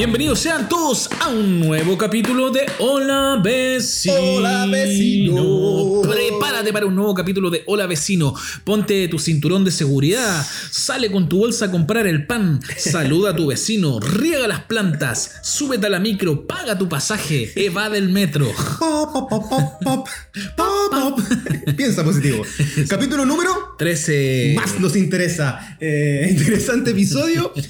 Bienvenidos sean todos a un nuevo capítulo de Hola Vecino. Hola, vecino. Prepárate para un nuevo capítulo de Hola Vecino. Ponte tu cinturón de seguridad. Sale con tu bolsa a comprar el pan. Saluda a tu vecino. Riega las plantas. Súbete a la micro. Paga tu pasaje. Evade el metro. Pop, pop, pop. Piensa positivo. Capítulo número 13. más nos interesa. Eh, interesante episodio.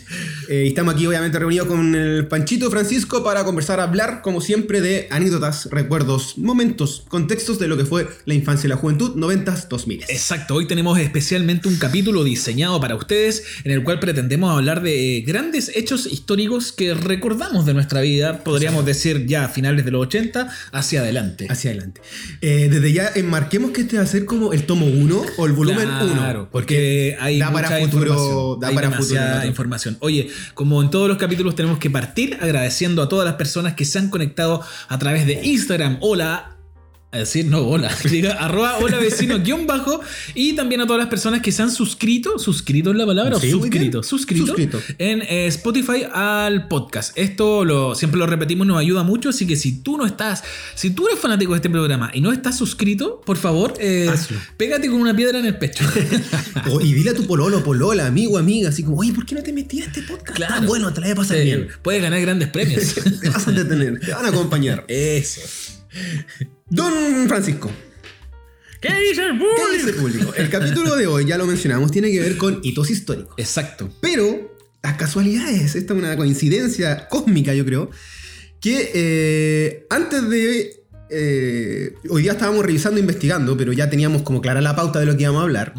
Eh, estamos aquí obviamente reunidos con el Panchito Francisco para conversar, hablar como siempre de anécdotas, recuerdos, momentos, contextos de lo que fue la infancia y la juventud 90s 2000. Exacto, hoy tenemos especialmente un capítulo diseñado para ustedes en el cual pretendemos hablar de grandes hechos históricos que recordamos de nuestra vida, podríamos decir ya a finales de los 80 hacia adelante. Hacia adelante. Eh, desde ya enmarquemos que este va a ser como el tomo 1 o el volumen 1. Claro, porque hay da para futuro- información. da hay para futuro. información. Oye, como en todos los capítulos tenemos que partir agradeciendo a todas las personas que se han conectado a través de Instagram. Hola. A decir, no, hola. Diga, arroba hola vecino guion bajo. Y también a todas las personas que se han suscrito. ¿Suscrito es la palabra? Sí, suscrito. Suscrito. Suscrito. En eh, Spotify al podcast. Esto lo, siempre lo repetimos, nos ayuda mucho. Así que si tú no estás, si tú eres fanático de este programa y no estás suscrito, por favor, eh, Hazlo. pégate con una piedra en el pecho. O- y dile a tu pololo, polola, amigo, amiga, así como, oye, ¿por qué no te metí a este podcast? Claro. Bueno, te la voy a pasar bien. Puedes ganar grandes premios. Te vas a detener, te van a acompañar. Eso. Don Francisco, ¿Qué dice el ¿qué dice el público? El capítulo de hoy, ya lo mencionamos, tiene que ver con hitos históricos. Exacto. Pero las casualidades, esta es una coincidencia cósmica, yo creo, que eh, antes de... eh, hoy día estábamos revisando, investigando, pero ya teníamos como clara la pauta de lo que íbamos a hablar.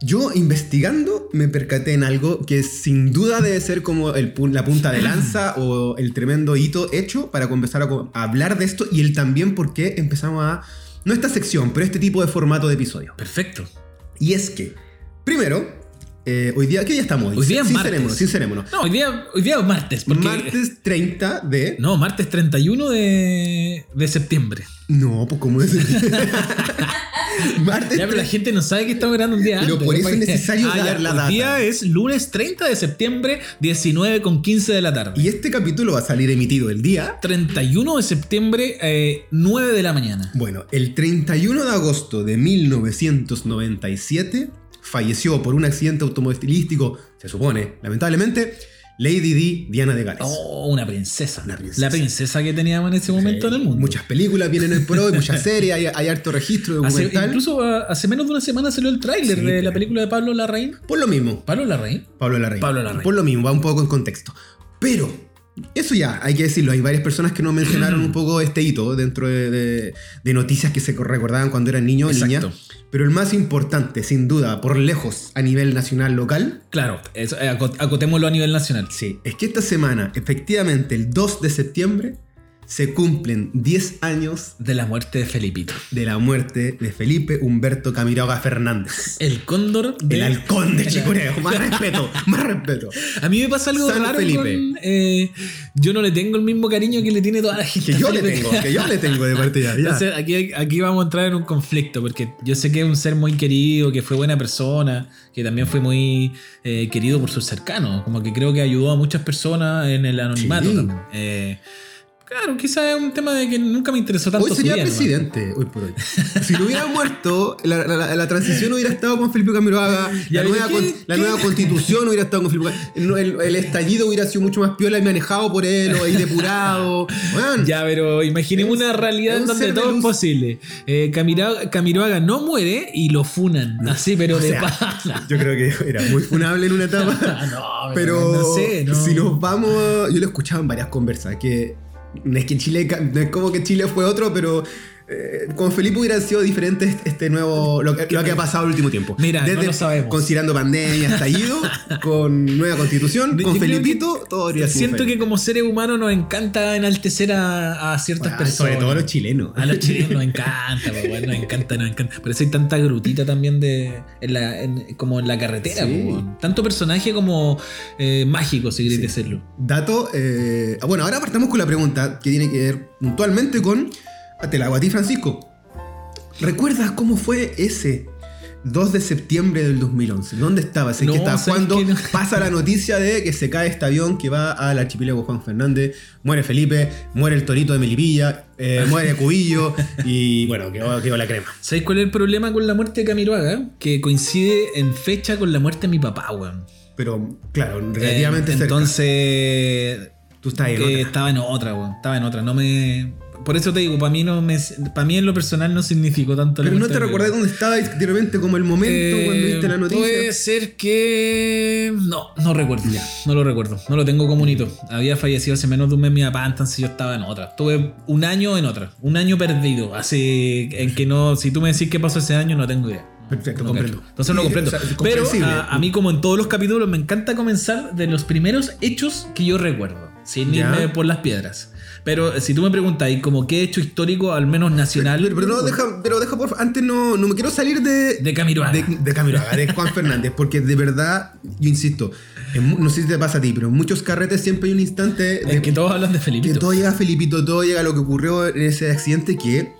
Yo investigando me percaté en algo que sin duda debe ser como el la punta de lanza o el tremendo hito hecho para comenzar a, co- a hablar de esto y el también por qué empezamos a... No esta sección, pero este tipo de formato de episodio. Perfecto. Y es que, primero, eh, hoy día, ¿qué día estamos hoy? Hoy día es sincerémonos, sincerémonos. No, hoy día, hoy día es martes. Porque, Martes 30 de... No, martes 31 de, de septiembre. No, pues ¿cómo es? Martes Ya, pero la 30. gente no sabe que estamos grabando un día Pero antes. por eso es necesario ya, dar la data. día es lunes 30 de septiembre, 19 con 15 de la tarde. Y este capítulo va a salir emitido el día... 31 de septiembre, eh, 9 de la mañana. Bueno, el 31 de agosto de 1997 falleció por un accidente automovilístico, se supone, lamentablemente, Lady Di Diana de Gales. Oh, una princesa. Una princesa. La princesa que teníamos en ese momento en el mundo. Muchas películas vienen en pro, muchas series, hay, hay harto registro Hace- documental. incluso ah, hace menos de una semana salió el tráiler Sí, de la película de Pablo Larraín. Por lo mismo, ¿Pablo Larraín? Pablo Larraín. Pablo Larraín. Por lo mismo, va un poco en contexto. Pero, eso ya, hay que decirlo, hay varias personas que nos mencionaron un poco este hito dentro de, de- de noticias que se recordaban cuando eran niños o niñas. Pero el más importante, sin duda, por lejos, a nivel nacional local, Claro, eso, eh, acot- acotémoslo a nivel nacional. sí, es que esta semana, efectivamente, el 2 de septiembre, se cumplen 10 años De la muerte de Felipito. de la muerte de Felipe Humberto Camiroaga Fernández. El cóndor de... El halcón de Chicureo. Más respeto, más respeto. A mí me pasa algo San raro Felipe. con, eh, yo no le tengo el mismo cariño que le tiene toda la gente. Que yo le tengo, que yo le tengo de parte ya. ya. Entonces aquí, aquí vamos a entrar en un conflicto, porque yo sé que es un ser muy querido, que fue buena persona, que también fue muy eh, querido por sus cercanos, como que creo que ayudó a muchas personas en el anonimato Sí. también. Eh, claro, quizás es un tema de que nunca me interesó tanto Hoy su sería nomás. presidente, hoy por hoy. Si no hubiera muerto, la, la- la transición hubiera estado con Felipe Camiroaga, la, ¿y nueva, con- la nueva constitución hubiera estado con Felipe Camiroaga, el, el estallido hubiera sido mucho más piola y manejado por él, o ahí depurado. Ya, pero imaginemos una realidad un donde todo es posible. Eh, Camiroaga no muere y lo funan. Así, pero de pana. Yo creo que era muy funable en una etapa. No, Pero no sé, no. si nos vamos, yo lo escuchaba en varias conversas, que es que Chile, no como que Chile fue otro, pero eh, con Felipe hubiera sido diferente este- nuevo, lo que, lo que ha pasado el último tiempo. Mira, no lo sabemos. Considerando pandemia, estallido, con nueva constitución, Yo con creo Felipito, todo habría sido Siento que como seres humanos nos encanta enaltecer a, a ciertas Ah, personas. sobre todo a los chilenos. A los chilenos nos encanta, pues, bueno, nos encanta, nos encanta. Por eso hay tanta grutita también de, en la, en- como en la carretera. Sí. pues. Tanto personaje como eh, mágico, si queréis Sí. decirlo. Dato, eh, bueno, ahora partamos con la pregunta que tiene que ver puntualmente con, te la hago a ti Francisco. ¿Recuerdas cómo fue ese 2 de septiembre del 2011. ¿Dónde estabas? ¿En No, qué Cuando? No. pasa la noticia de que se cae este avión que va al archipiélago Juan Fernández, muere Felipe, muere el torito de Melipilla, eh, muere Cubillo y bueno, quedó, quedó la crema. ¿Sabes cuál es el problema con la muerte de Camiroaga? Que coincide en fecha con la muerte de mi papá, weón. Pero claro, relativamente Eh, cerca. Entonces. Tú estás en que otra. estaba en otra, weón. Estaba en otra. No me. Por eso te digo, para mí no me. Para mí en lo personal no significó tanto la Pero no muerte te recordás dónde estabas de repente como el momento Eh, cuando viste la noticia. Puede ser que. No, no recuerdo. No lo recuerdo. No lo tengo como un hito. Había fallecido hace menos de un mes mi papá, entonces yo estaba en otra. Estuve un año en otra. Un año perdido. Así en que no. Si tú me decís qué pasó ese año, no tengo idea. Perfecto, No comprendo. cacho. Entonces no comprendo. o sea, Pero comprensible. a, a mí, como en todos los capítulos, me encanta comenzar de los primeros hechos que yo recuerdo. Sin Ya. irme por las piedras. Pero si tú me preguntas, ¿y como qué hecho histórico, al menos nacional? Pero, pero no, deja, pero deja por antes no, no me quiero salir de, De Camiroaga. de, de Camiroaga, de Juan Fernández, porque de verdad, yo insisto, en no sé si te pasa a ti, pero en muchos carretes siempre hay un instante de Es que todos hablan de que Felipito. todo llega a Felipito, todo llega a lo que ocurrió en ese accidente que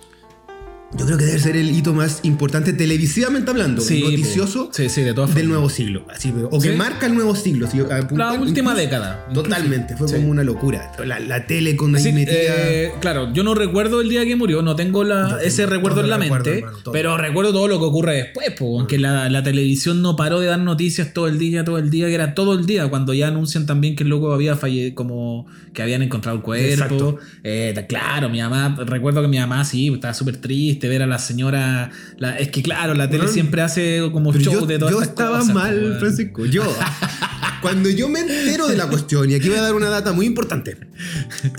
yo creo que debe ser el hito más importante televisivamente hablando, Sí, noticioso. Sí, sí, de todas del nuevo siglo, así, o que marca el nuevo siglo. si La última incluso- década. Totalmente, fue como una locura. La, la tele con ahí Sí, metida. eh, claro, yo no recuerdo el día que murió, no tengo la, ese recuerdo en la recuerdo, mente, hermano, pero recuerdo todo lo que ocurre después, po, aunque la, la televisión no paró de dar noticias todo el día, todo el día, que era todo el día, cuando ya anuncian también que el loco había fallecido, como que habían encontrado el cuerpo. Eh, claro, mi mamá, recuerdo que mi mamá sí, estaba súper triste ver a la señora, la- es que claro, la tele siempre hace como show yo, de todas yo estas estaba cosas, mal, po, weón. Francisco. Yo. Cuando yo me entero de la cuestión, y aquí voy a dar una data muy importante.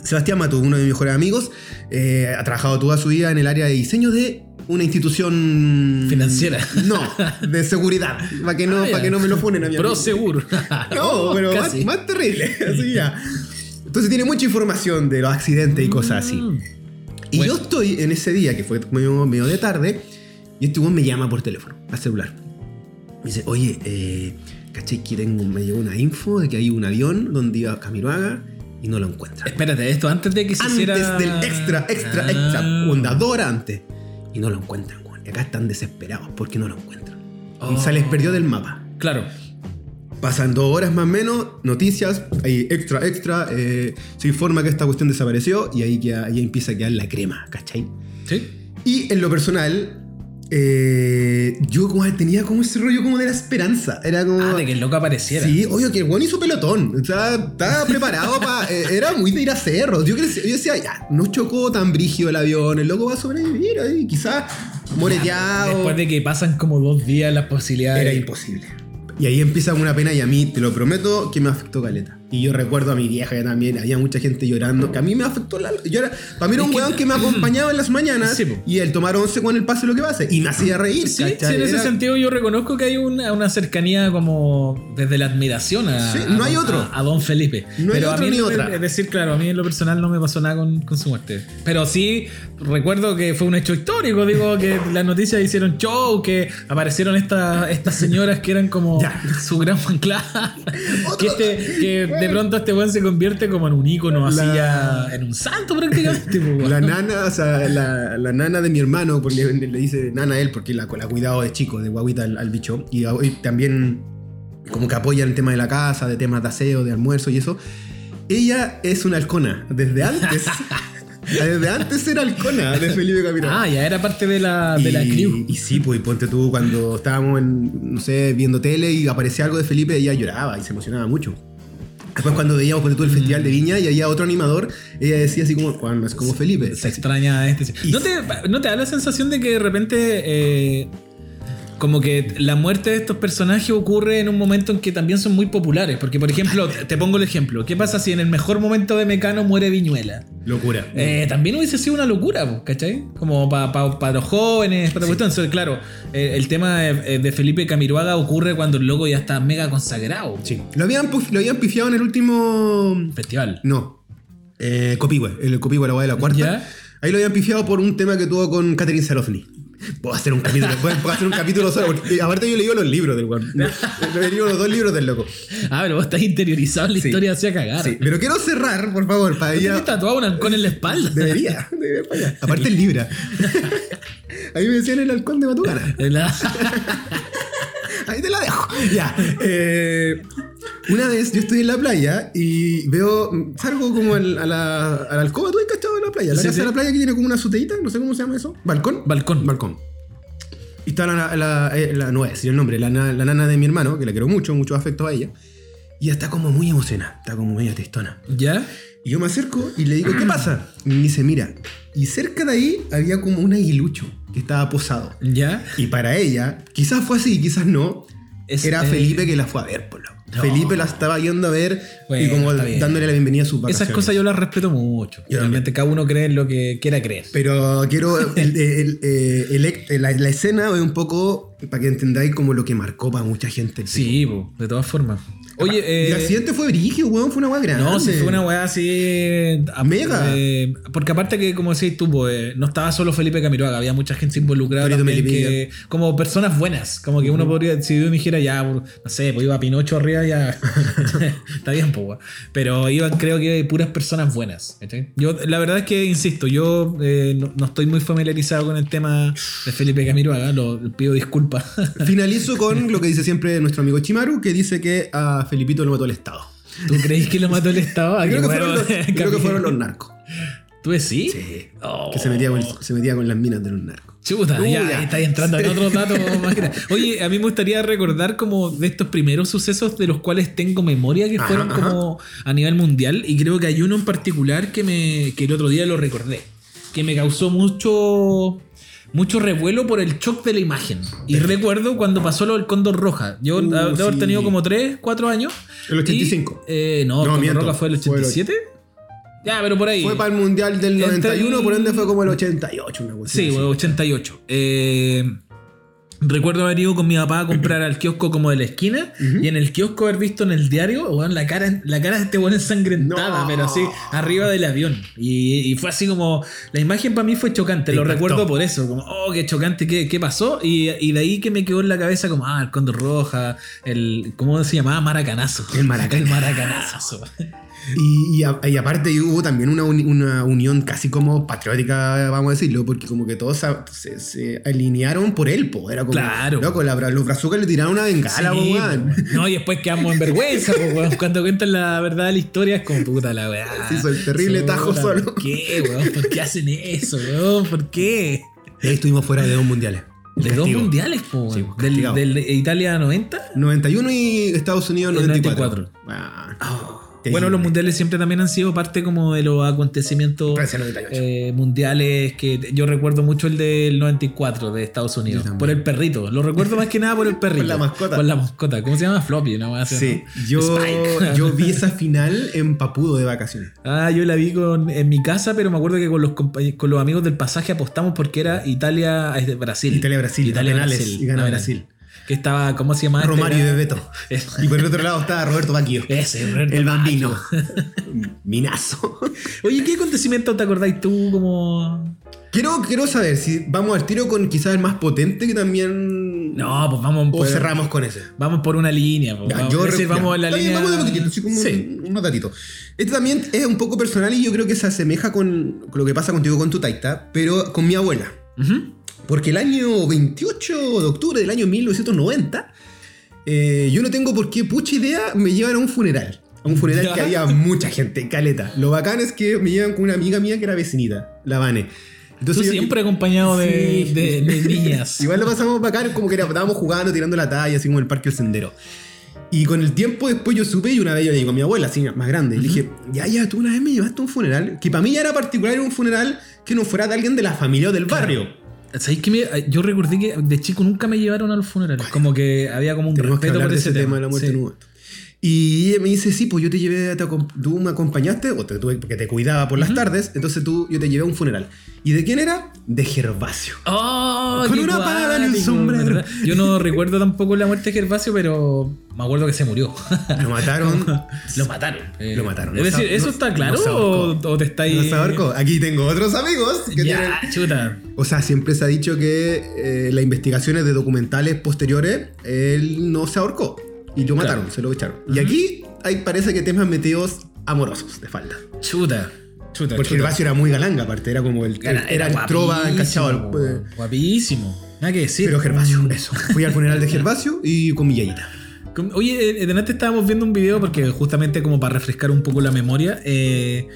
Sebastián Mato, uno de mis mejores amigos, eh, ha trabajado toda su vida en el área de diseño de una institución Financiera. No, de seguridad. Para que no, Ah, para que no me lo ponen a mi Pro amigo. seguro. No, pero más, terrible. Así ya. Entonces tiene mucha información de los accidentes y cosas así. Y Bueno. yo estoy en ese día, que fue medio, medio de tarde, y este me llama por teléfono, al celular. Me dice, oye, eh, caché que tengo, me llegó una info de que hay un avión donde iba Camiroaga y no lo encuentran. Espérate, esto antes de que se Antes hiciera... del extra, extra, Ah. extra, onda, dos horas antes. Y no lo encuentran, weón. Y acá están desesperados porque no lo encuentran. Oh. Y se les perdió del mapa. Claro. Pasan dos horas más o menos, noticias, hay extra, extra, eh, se informa que esta cuestión desapareció y ahí, ahí empieza a quedar la crema, ¿cachai? Sí. Y en lo personal, eh, yo como tenía como ese rollo como de la esperanza. Era como... Ah, de que el loco apareciera. Sí, obvio que el buen hizo pelotón. O sea, estaba preparado para. era muy de ir a cerros. Yo, crecí- yo decía, ya, no chocó tan brígido el avión, el loco va a sobrevivir ahí, quizás moreteado. Después de que pasan como dos días las posibilidades. Era imposible. Y ahí empieza una pena y a mí, te lo prometo, que me afectó caleta. Y yo recuerdo a mi vieja que también había mucha gente llorando, que a mí me afectó la... Yo era, para mí era un weón que me acompañaba en las mañanas Sí, y el tomar once con el pase lo que pase. Y me hacía reír, Sí, sí, en ese Era- sentido yo reconozco que hay una, una cercanía como desde la admiración a, Sí, a no hay don- otro. a, a don Felipe. No hay Pero a otro mí ni no me- otra. Es decir, claro, a mí en lo personal no me pasó nada con, con su muerte. Pero sí recuerdo que fue un hecho histórico, digo, que las noticias hicieron show, que aparecieron estas estas señoras que eran como Ya. su gran fan club. que, este, que de pronto este weón se convierte como en un ícono, así La- ya, en un santo prácticamente. po. La nana, o sea, la, la nana de mi hermano, porque le, le dice nana a él, porque la, la ha cuidado de chico, de guaguita al, al bicho. Y, también como que apoya el tema de la casa, de temas de aseo, de almuerzo y eso. Ella es una halcona, desde antes. desde antes era halcona de Felipe Capirón. Ah, ya era parte de la, de la y, crew. y sí, pues y ponte tú cuando estábamos en, no sé, viendo tele y aparecía algo de Felipe, ella lloraba y se emocionaba mucho. Después cuando veíamos ponte tú el festival de Viña y había otro animador, ella decía así como, Juan, es como Felipe. Se extraña este. ¿No te, ¿No te da la sensación de que de repente eh, como que la muerte de estos personajes ocurre en un momento en que también son muy populares? Porque, por ejemplo, te pongo el ejemplo. ¿Qué pasa si en el mejor momento de Mecano muere Viñuela? Locura. Eh, también hubiese sido una locura, ¿cachai? Como para los jóvenes, para cuestión. Entonces, claro, eh, el tema de, de Felipe Camiroaga ocurre cuando el loco ya está mega consagrado. Sí. Lo habían, lo habían pifiado en el último. Festival. No. Eh, Copihue, el Copihue, la guay de la cuarta. ¿Ya? Ahí lo habían pifiado por un tema que tuvo con Catherine Sarofny. Puedo hacer un capítulo, puedo, hacer un capítulo solo. porque- aparte yo leí los libros del weón. No, He leído los dos libros del loco. Ah, pero vos estás interiorizado en la Sí. historia hacia cagar. Sí, pero quiero cerrar, por favor, para ir ¿Tienes a... tatuado un halcón en la espalda? Debería, debería para allá. Aparte el Libra. Ahí me decían el halcón de Matucana. Ahí te la dejo. Ya. eh, una vez yo estoy en la playa y veo. Salgo como a la, a la alcoba, tú has cachado en la playa. La Sí, casa sí. de la playa que tiene como una azoteíta, no sé cómo se llama eso. ¿Balcón? Balcón. Balcón. Y está la, la, eh, la- no voy a decir el nombre, la, la nana de mi hermano, que la quiero mucho, mucho afecto a ella. Y ella está como muy emocionada, está como media tristona. ¿Ya? Y yo me acerco y le digo, ¿qué pasa? Y me dice, mira. Y cerca de ahí había como un aguilucho que estaba posado. ¿Ya? Y para ella, quizás fue así, quizás no, Es, era eh, Felipe que la fue a ver, por lo. No. Felipe la estaba yendo a ver y como dándole la bienvenida a sus vacaciones. Esas cosas yo las respeto mucho. Realmente cada uno cree en lo que quiera creer. Pero quiero. El, el- eh, el- la, la escena es un poco para que entendáis como lo que marcó para mucha gente. Sí, po, de todas formas. Oye, Y el eh, accidente fue brígido, weón, fue una weá grande. No, sí, fue una weá así. a- Mega. eh, porque aparte que, como decís tú, pues, no estaba solo Felipe Camiroaga, había mucha gente involucrada también que, como personas buenas. Como que uno podría, si uno dijera ya, no sé, pues iba Pinocho arriba, ya. Está bien, pues. Pero iban, creo que, puras personas buenas. Yo, la verdad es que, insisto, yo eh, no, no estoy muy familiarizado con el tema de Felipe Camiroaga, lo, pido disculpas. Finalizo con lo que dice siempre nuestro amigo Chimaru, que dice que a Felipito lo mató el Estado. ¿Tú creéis que lo mató el Estado? Creo que, fueron los, creo que fueron los narcos. ¿Tú decís? Sí. Oh. Que se metía, con, se metía con las minas de los narcos. Chuta, Uy, ya, estáis entrando en más grandes. Oye, a mí me gustaría recordar como de estos primeros sucesos de los cuales tengo memoria que fueron ajá. como a nivel mundial y creo que hay uno en particular que me que el otro día lo recordé, que me causó mucho mucho revuelo por el shock de la imagen. Y recuerdo cuando pasó lo del Cóndor Roja. Yo Uh, debo haber sí. tenido como 3, 4 años. El 85. Y, eh, no, el No, Cóndor. Roja fue el Fue el 87. Ya, pero por ahí. Fue para el Mundial del Entre 91, el- por ende fue como el 88, una cosa Sí, así. güey, 88. Eh, recuerdo haber ido con mi papá a comprar al kiosco como de la esquina y en el kiosco haber visto en el diario, weón, la cara, la cara de este weón ensangrentada, No. pero así, arriba del avión. Y, y fue así como, la imagen para mí fue chocante, Te lo impactó. recuerdo por eso, como, oh, qué chocante, qué, qué pasó. Y, y de ahí que me quedó en la cabeza como, ah, el Cóndor Roja, el, ¿cómo se llamaba? Maracanazo. El maracanazo. El maracanazo. Y, y a- y aparte hubo también una, uni- una unión casi como patriótica, vamos a decirlo, porque como que todos a- se, se alinearon por él, po. Era como, Claro. loco, la- los brazucas le tiraron una bengala, po, Sí, weón. po. No, y después quedamos en vergüenza, po, weón. Cuando cuentan la verdad de la historia es como puta la weá. Se hizo el terrible tajo Puta, solo. ¿Por qué, weón? ¿Por qué hacen eso, weón? ¿Por qué? Y ahí estuvimos fuera de dos mundiales. De dos mundiales, po, weón. Sí, del, Italia 90. 91 y Estados Unidos El 94. 94. Ah, Bueno, los mundiales siempre también han sido parte como de los acontecimientos Francia 98. eh, mundiales que yo recuerdo mucho el del 94 de Estados Unidos. Por el perrito. Lo recuerdo más que nada por el perrito. la mascota. Por la mascota. ¿Cómo se llama? Floppy, ¿no? Así, Sí, ¿no? yo, yo vi esa final en Papudo de vacaciones. Ah, yo la vi con, en mi casa, pero me acuerdo que con los, con los amigos del pasaje apostamos porque era. Italia-Brasil, Italia penales, Brasil. y gana Brasil. Que estaba, ¿cómo se llama? Romario y Este era- Bebeto. Y por el otro lado estaba Roberto Baquio. Ese, Roberto El bambino. Minazo. Oye, ¿qué acontecimiento te acordáis tú como...? Quiero, quiero saber si vamos al tiro con quizás el más potente que también. No, pues vamos O por, cerramos con ese. vamos por una línea. pues, Ya, vamos, yo decir, vamos en la línea... Vamos de poquitito, así como Sí. un- unos datitos. Este también es un poco personal y yo creo que se asemeja con, con lo que pasa contigo con tu taita, pero con mi abuela. Ujú. Porque el año 28 de octubre del año 1990, eh, yo no tengo por qué pucha idea, me llevan a un funeral. A un funeral Ya. que había mucha gente, caleta. Lo bacán es que me llevan con una amiga mía que era vecinita, la Vane. Tú Entonces yo- siempre acompañado de, Sí. de- de niñas. Igual lo pasamos bacán, como que era- estábamos jugando, tirando la talla, así como en el parque del sendero. Y con el tiempo después yo supe y una vez yo le digo a mi abuela, así más grande, y le dije, ya, ya, tú una vez me llevaste a un funeral, que para mí ya era particular, era un funeral que no fuera de alguien de la familia o del barrio. ¿Sabéis que me- yo recordé que de chico nunca me llevaron a los funerales? Como que había como un Tenemos respeto por ese, tema de la muerte Sí. Y ella me dice, sí, pues yo te llevé, te tú me acompañaste, o te porque te cuidaba por las tardes, entonces tú, yo te llevé a un funeral. ¿Y de quién era? De Gervasio. ¡Oh! Con una pala en el sombrero. Yo no recuerdo tampoco la muerte de Gervasio, pero me acuerdo que se murió. Lo mataron. Lo mataron. Eh, Lo mataron. Es decir, ¿eso está claro o, te estáis. No se ahorcó. Aquí tengo otros amigos que Ya, tienen- chuta. O sea, siempre se ha dicho que eh, las investigaciones de documentales posteriores, él no se ahorcó. Y lo Claro. mataron, se lo echaron. Y aquí hay, parece que temas metidos amorosos de falta. Chuta. Chuta. Porque chuta. Gervasio era muy galanga, aparte, era como el, Era, era el trova encachado. eh, Guapísimo. Nada que decir. Pero Gervasio, eso. Fui al funeral de Gervasio y con mi yayita. Oye, eh, delante estábamos viendo un video porque justamente como para refrescar un poco la memoria, eh,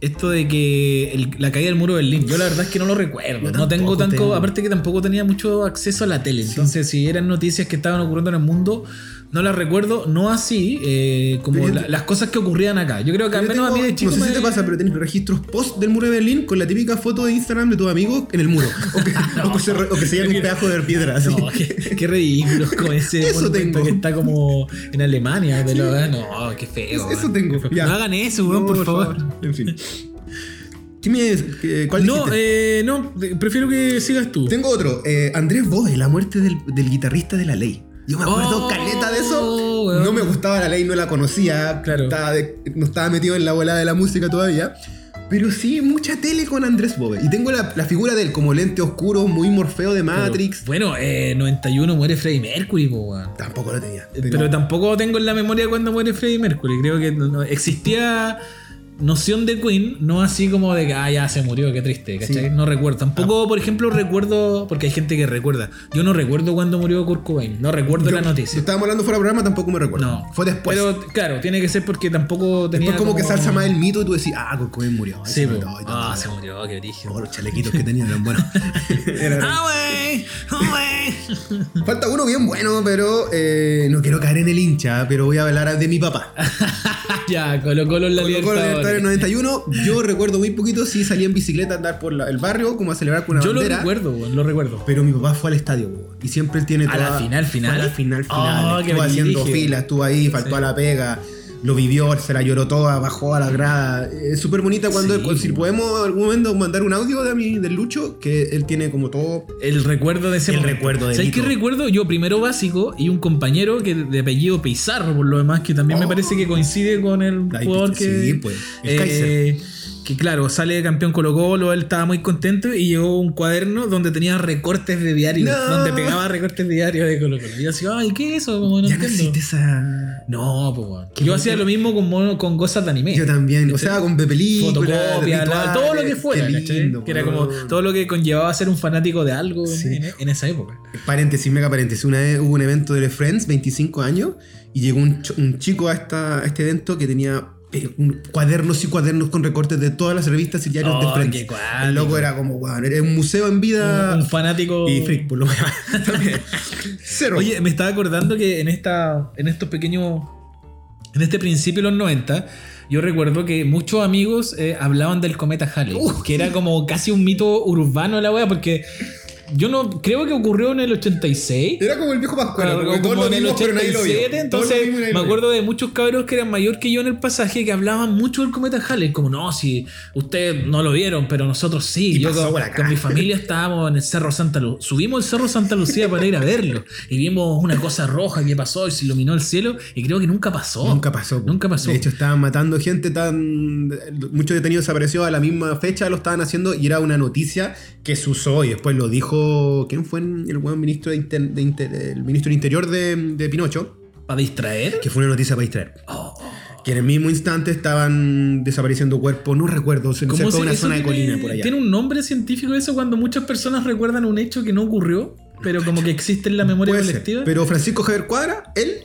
esto de que el- la caída del muro de Berlín, yo la verdad es que no lo recuerdo. No tengo tanto, tengo. aparte que tampoco tenía mucho acceso a la tele. Entonces, si eran noticias que estaban ocurriendo en el mundo, no las recuerdo, no así eh, como la- las cosas que ocurrían acá. Yo creo que al menos a tengo- mí de chico no sé si me- te pasa, pero tenés registros post del muro de Berlín con la típica foto de Instagram de tus amigos en el muro. O que, o que se, o que se llevan un pedazo de piedra. No, qué, qué ridículo con ese Eso tengo. que está como en Alemania. de lo- no, qué feo. Eso weón, tengo, feo. No hagan eso, weón, No, por favor. En fin. ¿Qué me, ¿Cuál No, eh, no, prefiero que sigas tú. Tengo otro. eh, Andrés Bode, la muerte del, del guitarrista de la ley. Yo me acuerdo Oh, caleta de eso. No me gustaba la ley, no la conocía. Claro. Estaba de- no estaba metido en la bola de la música todavía. Pero sí, mucha tele con Andrés Bode. Y tengo la, la figura de él como lente oscuro, muy morfeo de Matrix. Bueno, eh, 91 muere Freddie Mercury, po, weón. Tampoco lo tenía. Pero, tampoco tengo en la memoria cuando muere Freddie Mercury. Creo que no- no- existía noción de Queen, no así como de que, ah, ya se murió, qué triste, ¿cachai? Sí. Ah. No recuerdo. Tampoco, por ejemplo, recuerdo, porque hay gente que recuerda. Yo no recuerdo cuando murió Kurt Cobain, no recuerdo Yo- la Si noticia. estábamos hablando fuera de programa, tampoco me recuerdo. No. Fue después. Pero claro, tiene que ser porque tampoco tenía. después como, que salsa más el mito y tú decís, ah, Kurt Cobain murió. Sí, Se Ah, se murió, qué origen. Oh, los chalequitos que tenían eran buenos. Eran- Ah, wey, ah, wey. Falta uno bien bueno, pero eh, no quiero caer en el hincha, pero voy a hablar de mi papá. ya, Colo Colo en la Colo Colo Libertadores. Libertadores 91, yo recuerdo muy poquito si salí en bicicleta a andar por la- el barrio, como a celebrar con una Yo lo bandera. recuerdo, weón, lo recuerdo. Pero mi papá fue al estadio, y siempre tiene ¿A toda... la final, final? A la final, final. Oh, estuvo haciendo brígido. fila, estuvo ahí, faltó Sí. a la pega, lo vivió, se la lloró toda, bajó a la grada. Es súper bonita cuando, Sí, si podemos algún momento mandar un audio de mi, del Lucho, que él tiene como todo... El recuerdo de ese El momento. recuerdo de ¿Sabes qué recuerdo? Yo primero básico y un compañero que de apellido Pizarro, por lo demás, que también me Oh. parece que coincide con el jugador sí, que. pues, el eh, Kaiser. Que claro, sale campeón Colo Colo, él estaba muy contento y llegó un cuaderno donde tenía recortes de diario, No. donde pegaba recortes de diario de Colo Colo. Y yo decía, ay, ¿qué es eso? Como no ya entiendo. esa... No, pues Yo hacía lo mismo con, mono- con cosas de anime. Yo también, o sea, con películas, fotocopia, la- todo lo que fuera, que era como todo lo que conllevaba ser un fanático de algo en- Sí. en, en esa época. Paréntesis, mega paréntesis. Una vez hubo un evento de The Friends, 25 años, y llegó un, un chico a, esta, a este evento que tenía cuadernos y cuadernos con recortes de todas las revistas y diarios Oh, de Friends. El loco era como, wow, era un museo en vida. un, un fanático. y freak, por lo menos. También. Cero. Oye, me estaba acordando que en esta. En estos pequeños. En este principio de los 90. Yo recuerdo que muchos amigos eh, hablaban del cometa Halley. Uh. que era como casi un mito urbano la wea, porque. Yo no creo que ocurrió en el 86. era como el viejo Pascual, Claro, como lo en el vimos, pero nadie lo vio. 87, Todos entonces me acuerdo de muchos cabros que eran mayor que yo en el pasaje que hablaban mucho del cometa Halley, como no, si ustedes no lo vieron, pero nosotros sí. Y yo pasó con, por acá. con mi familia estábamos en el Cerro Santa Lucía, subimos el Cerro Santa Lucía para ir a verlo y vimos una cosa roja que pasó y se iluminó el cielo y creo que nunca pasó. Nunca pasó. Nunca pasó. De hecho, estaban matando gente tan. Muchos detenidos desapareció a la misma fecha, lo estaban haciendo y era una noticia que se usó y después lo dijo. ¿Quién fue el buen ministro de, Inter- de Inter- el ministro del Interior de, de Pinocho? ¿Para distraer? Que fue una noticia para distraer. Oh. Que en el mismo instante estaban desapareciendo cuerpos, no recuerdo, cerca ¿Cómo de una zona de colina por allá. ¿Tiene un nombre científico eso cuando muchas personas recuerdan un hecho que no ocurrió, pero como que existe en la memoria Puede ser. colectiva? Pero Francisco Javier Cuadra, él,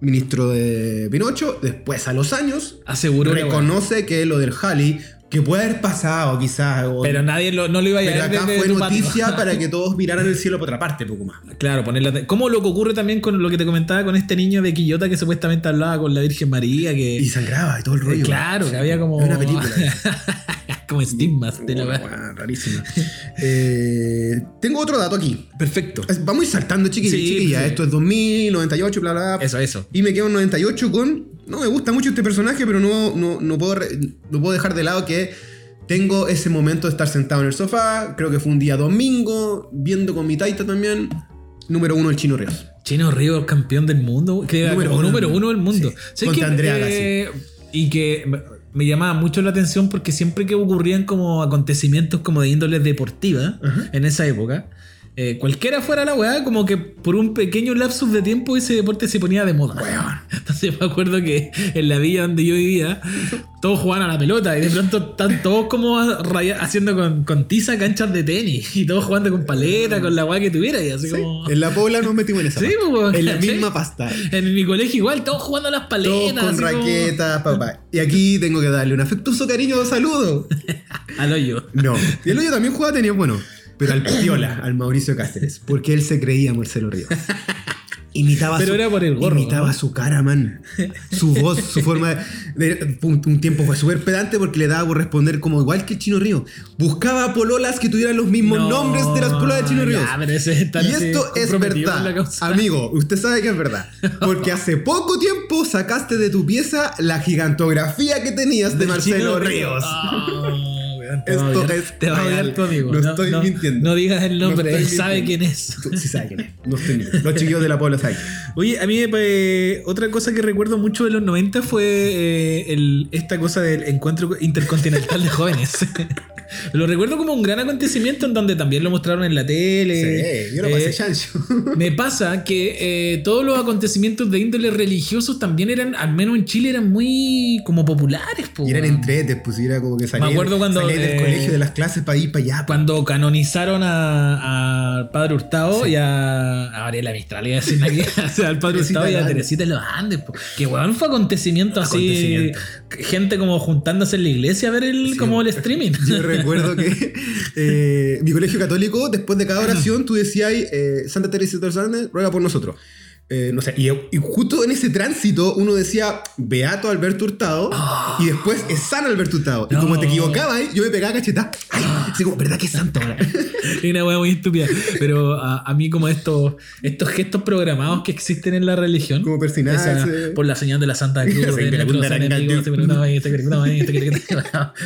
ministro de Pinocho, después a los años, Aseguró reconoce que lo del Halley, que puede haber pasado quizás. o- Pero nadie lo, no lo iba a Pero llegar acá desde fue noticia para que todos miraran el cielo por otra parte, poco más. Claro, ponerla. Como lo que ocurre también con lo que te comentaba con este niño de Quillota que supuestamente hablaba con la Virgen María, que. Y sangraba y todo el eh, rollo. claro, que había como. Una película. como estigmas de Oh, rarísimo. Eh, tengo otro dato aquí. Perfecto. Vamos a ir saltando, chiquillos, Sí, chiquillas. sí. Esto es 2000, 98, bla, bla, bla. Eso, eso. Y me quedo en 98 con. No me gusta mucho este personaje, pero no, no, no, puedo, no puedo dejar de lado que tengo ese momento de estar sentado en el sofá. Creo que fue un día domingo, viendo con mi taita también. Número uno, el Chino Ríos. Chino Ríos, campeón del mundo. Que Número uno número del uno del mundo. Sí. ¿Sabes Contra? Andrea Eh, y que me, me llamaba mucho la atención porque siempre que ocurrían como acontecimientos como de índole deportiva Ajá. en esa época, eh, cualquiera fuera la weá, como que por un pequeño lapsus de tiempo ese deporte se ponía de moda. Entonces me acuerdo que en la villa donde yo vivía, todos jugaban a la pelota y de pronto están todos como raya- haciendo con, con tiza canchas de tenis y todos jugando con paleta, con la weá que tuviera y así como... En la Pobla nos metimos en esa. Sí, pues, En la misma pasta. En mi colegio igual, todos jugando a las Todos paletas. con así como- raquetas, papá. Y aquí tengo que darle un afectuoso cariño saludo. Al hoyo. No. Y el hoyo también jugaba tenía bueno. Pero al Piola, al Mauricio Cáceres. Porque él se creía Marcelo Ríos. Imitaba Pero su, era por el gorro, Imitaba ¿no? su cara, man. Su voz, su forma de. de- un, un tiempo fue súper pedante porque le daba por responder como igual que el Chino Río. Buscaba pololas que tuvieran los mismos No, nombres de las pololas de Chino Ríos. ya, pero ese está Y esto es verdad. Amigo, usted sabe que es verdad. Porque hace poco tiempo sacaste de tu pieza la gigantografía que tenías de Marcelo Chino Ríos. Ah, weón, te Esto odiar- es Te va a odiar tu amigo. No estoy mintiendo. No digas el nombre, No él sabe quién es. Tú sí sabes quién es. No estoy mintiendo. Los chiquillos de la Puebla saben. Oye, a mí eh, otra cosa que recuerdo mucho de los 90 fue eh, el- esta cosa del encuentro intercontinental de jóvenes. lo recuerdo como un gran acontecimiento en donde también lo mostraron en la tele. Sí, yo lo pasé Eh, chancho. Me pasa que eh, todos los acontecimientos de índole religiosos también eran, al menos en Chile, eran muy como populares. po, Y eran entretes, pues era como que salían, acuerdo cuando, del eh, colegio, de las clases para ir para allá. pues. Cuando canonizaron a, a Padre Hurtado y a, a Ariela Mistral, iba a decir aquí, o sea, al Padre Hurtado y a. Teresita de los Andes. po. Que weón fue acontecimiento así. Acontecimiento. Gente como juntándose en la iglesia a ver el, Sí. como el streaming. Yo recuerdo que eh, mi colegio católico, después de cada oración, tú decías, eh, Santa Teresa de Andes, ruega por nosotros. Eh, no sé, y, y justo en ese tránsito uno decía Beato Alberto Hurtado y después es San Alberto Hurtado. Y No. como te equivocabas, yo me pegaba cachetada. Ay, así como, ¿verdad que es santo ahora? Y una wea muy estúpida. Pero a, a mí, como estos, estos gestos programados que existen en la religión. Como persinarse. por la señal de la Santa Cruz.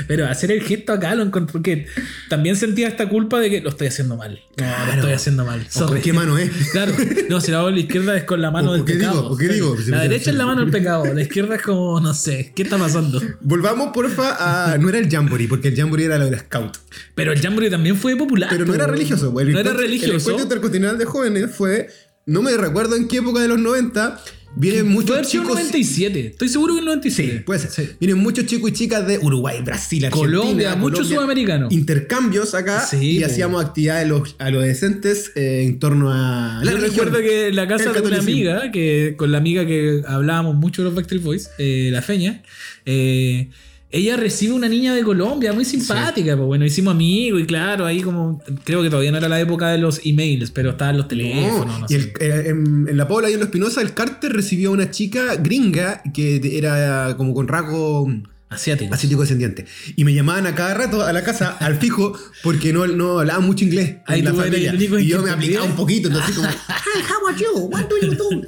Pero hacer el gesto acá lo encontré. Porque también sentía esta culpa de que lo estoy haciendo mal. No, lo Claro. estoy haciendo mal. ¿O ¿Con qué mano es? Claro, no, si la hago a la izquierda es con la mano ¿O- del qué pecado. digo? ¿O qué digo? La derecha es la mano del pecado, la izquierda es como, no sé, ¿qué está pasando? Volvamos, porfa, a. No era el Jamboree, porque el Jamboree era lo del Scout. Pero el Jamboree también fue popular. Pero no era religioso. pues, el no era encuentro- El religioso. encuentro intercontinental de jóvenes fue. No me recuerdo en qué época de los 90. Vienen muchos el chicos. 97. Estoy seguro que el 97. Puede ser. Sí. Vienen muchos chicos y chicas de Uruguay, Brasil, Argentina, Colombia, muchos sudamericanos. Intercambios acá Sí, y hacíamos actividades los adolescentes eh, en torno a la Yo religión. recuerdo que en la casa de una amiga, que con la amiga que hablábamos mucho de los Backstreet Boys, eh, la Feña, eh, ella recibe una niña de Colombia muy simpática. Pues bueno, hicimos amigos y claro, ahí como creo que todavía no era la época de los emails, pero estaban los teléfonos. No, no y sé. el- eh, en, en la Pobla y en Los Espinosa, el Carter recibió a una chica gringa que era como con rasgo Asiático. asiático descendiente. Y me llamaban a cada rato a la casa, al fijo, porque no, no hablaban mucho inglés. Ahí en la familia. el y yo me aplicaba un poquito, entonces como, Hi, how are you? What do you do?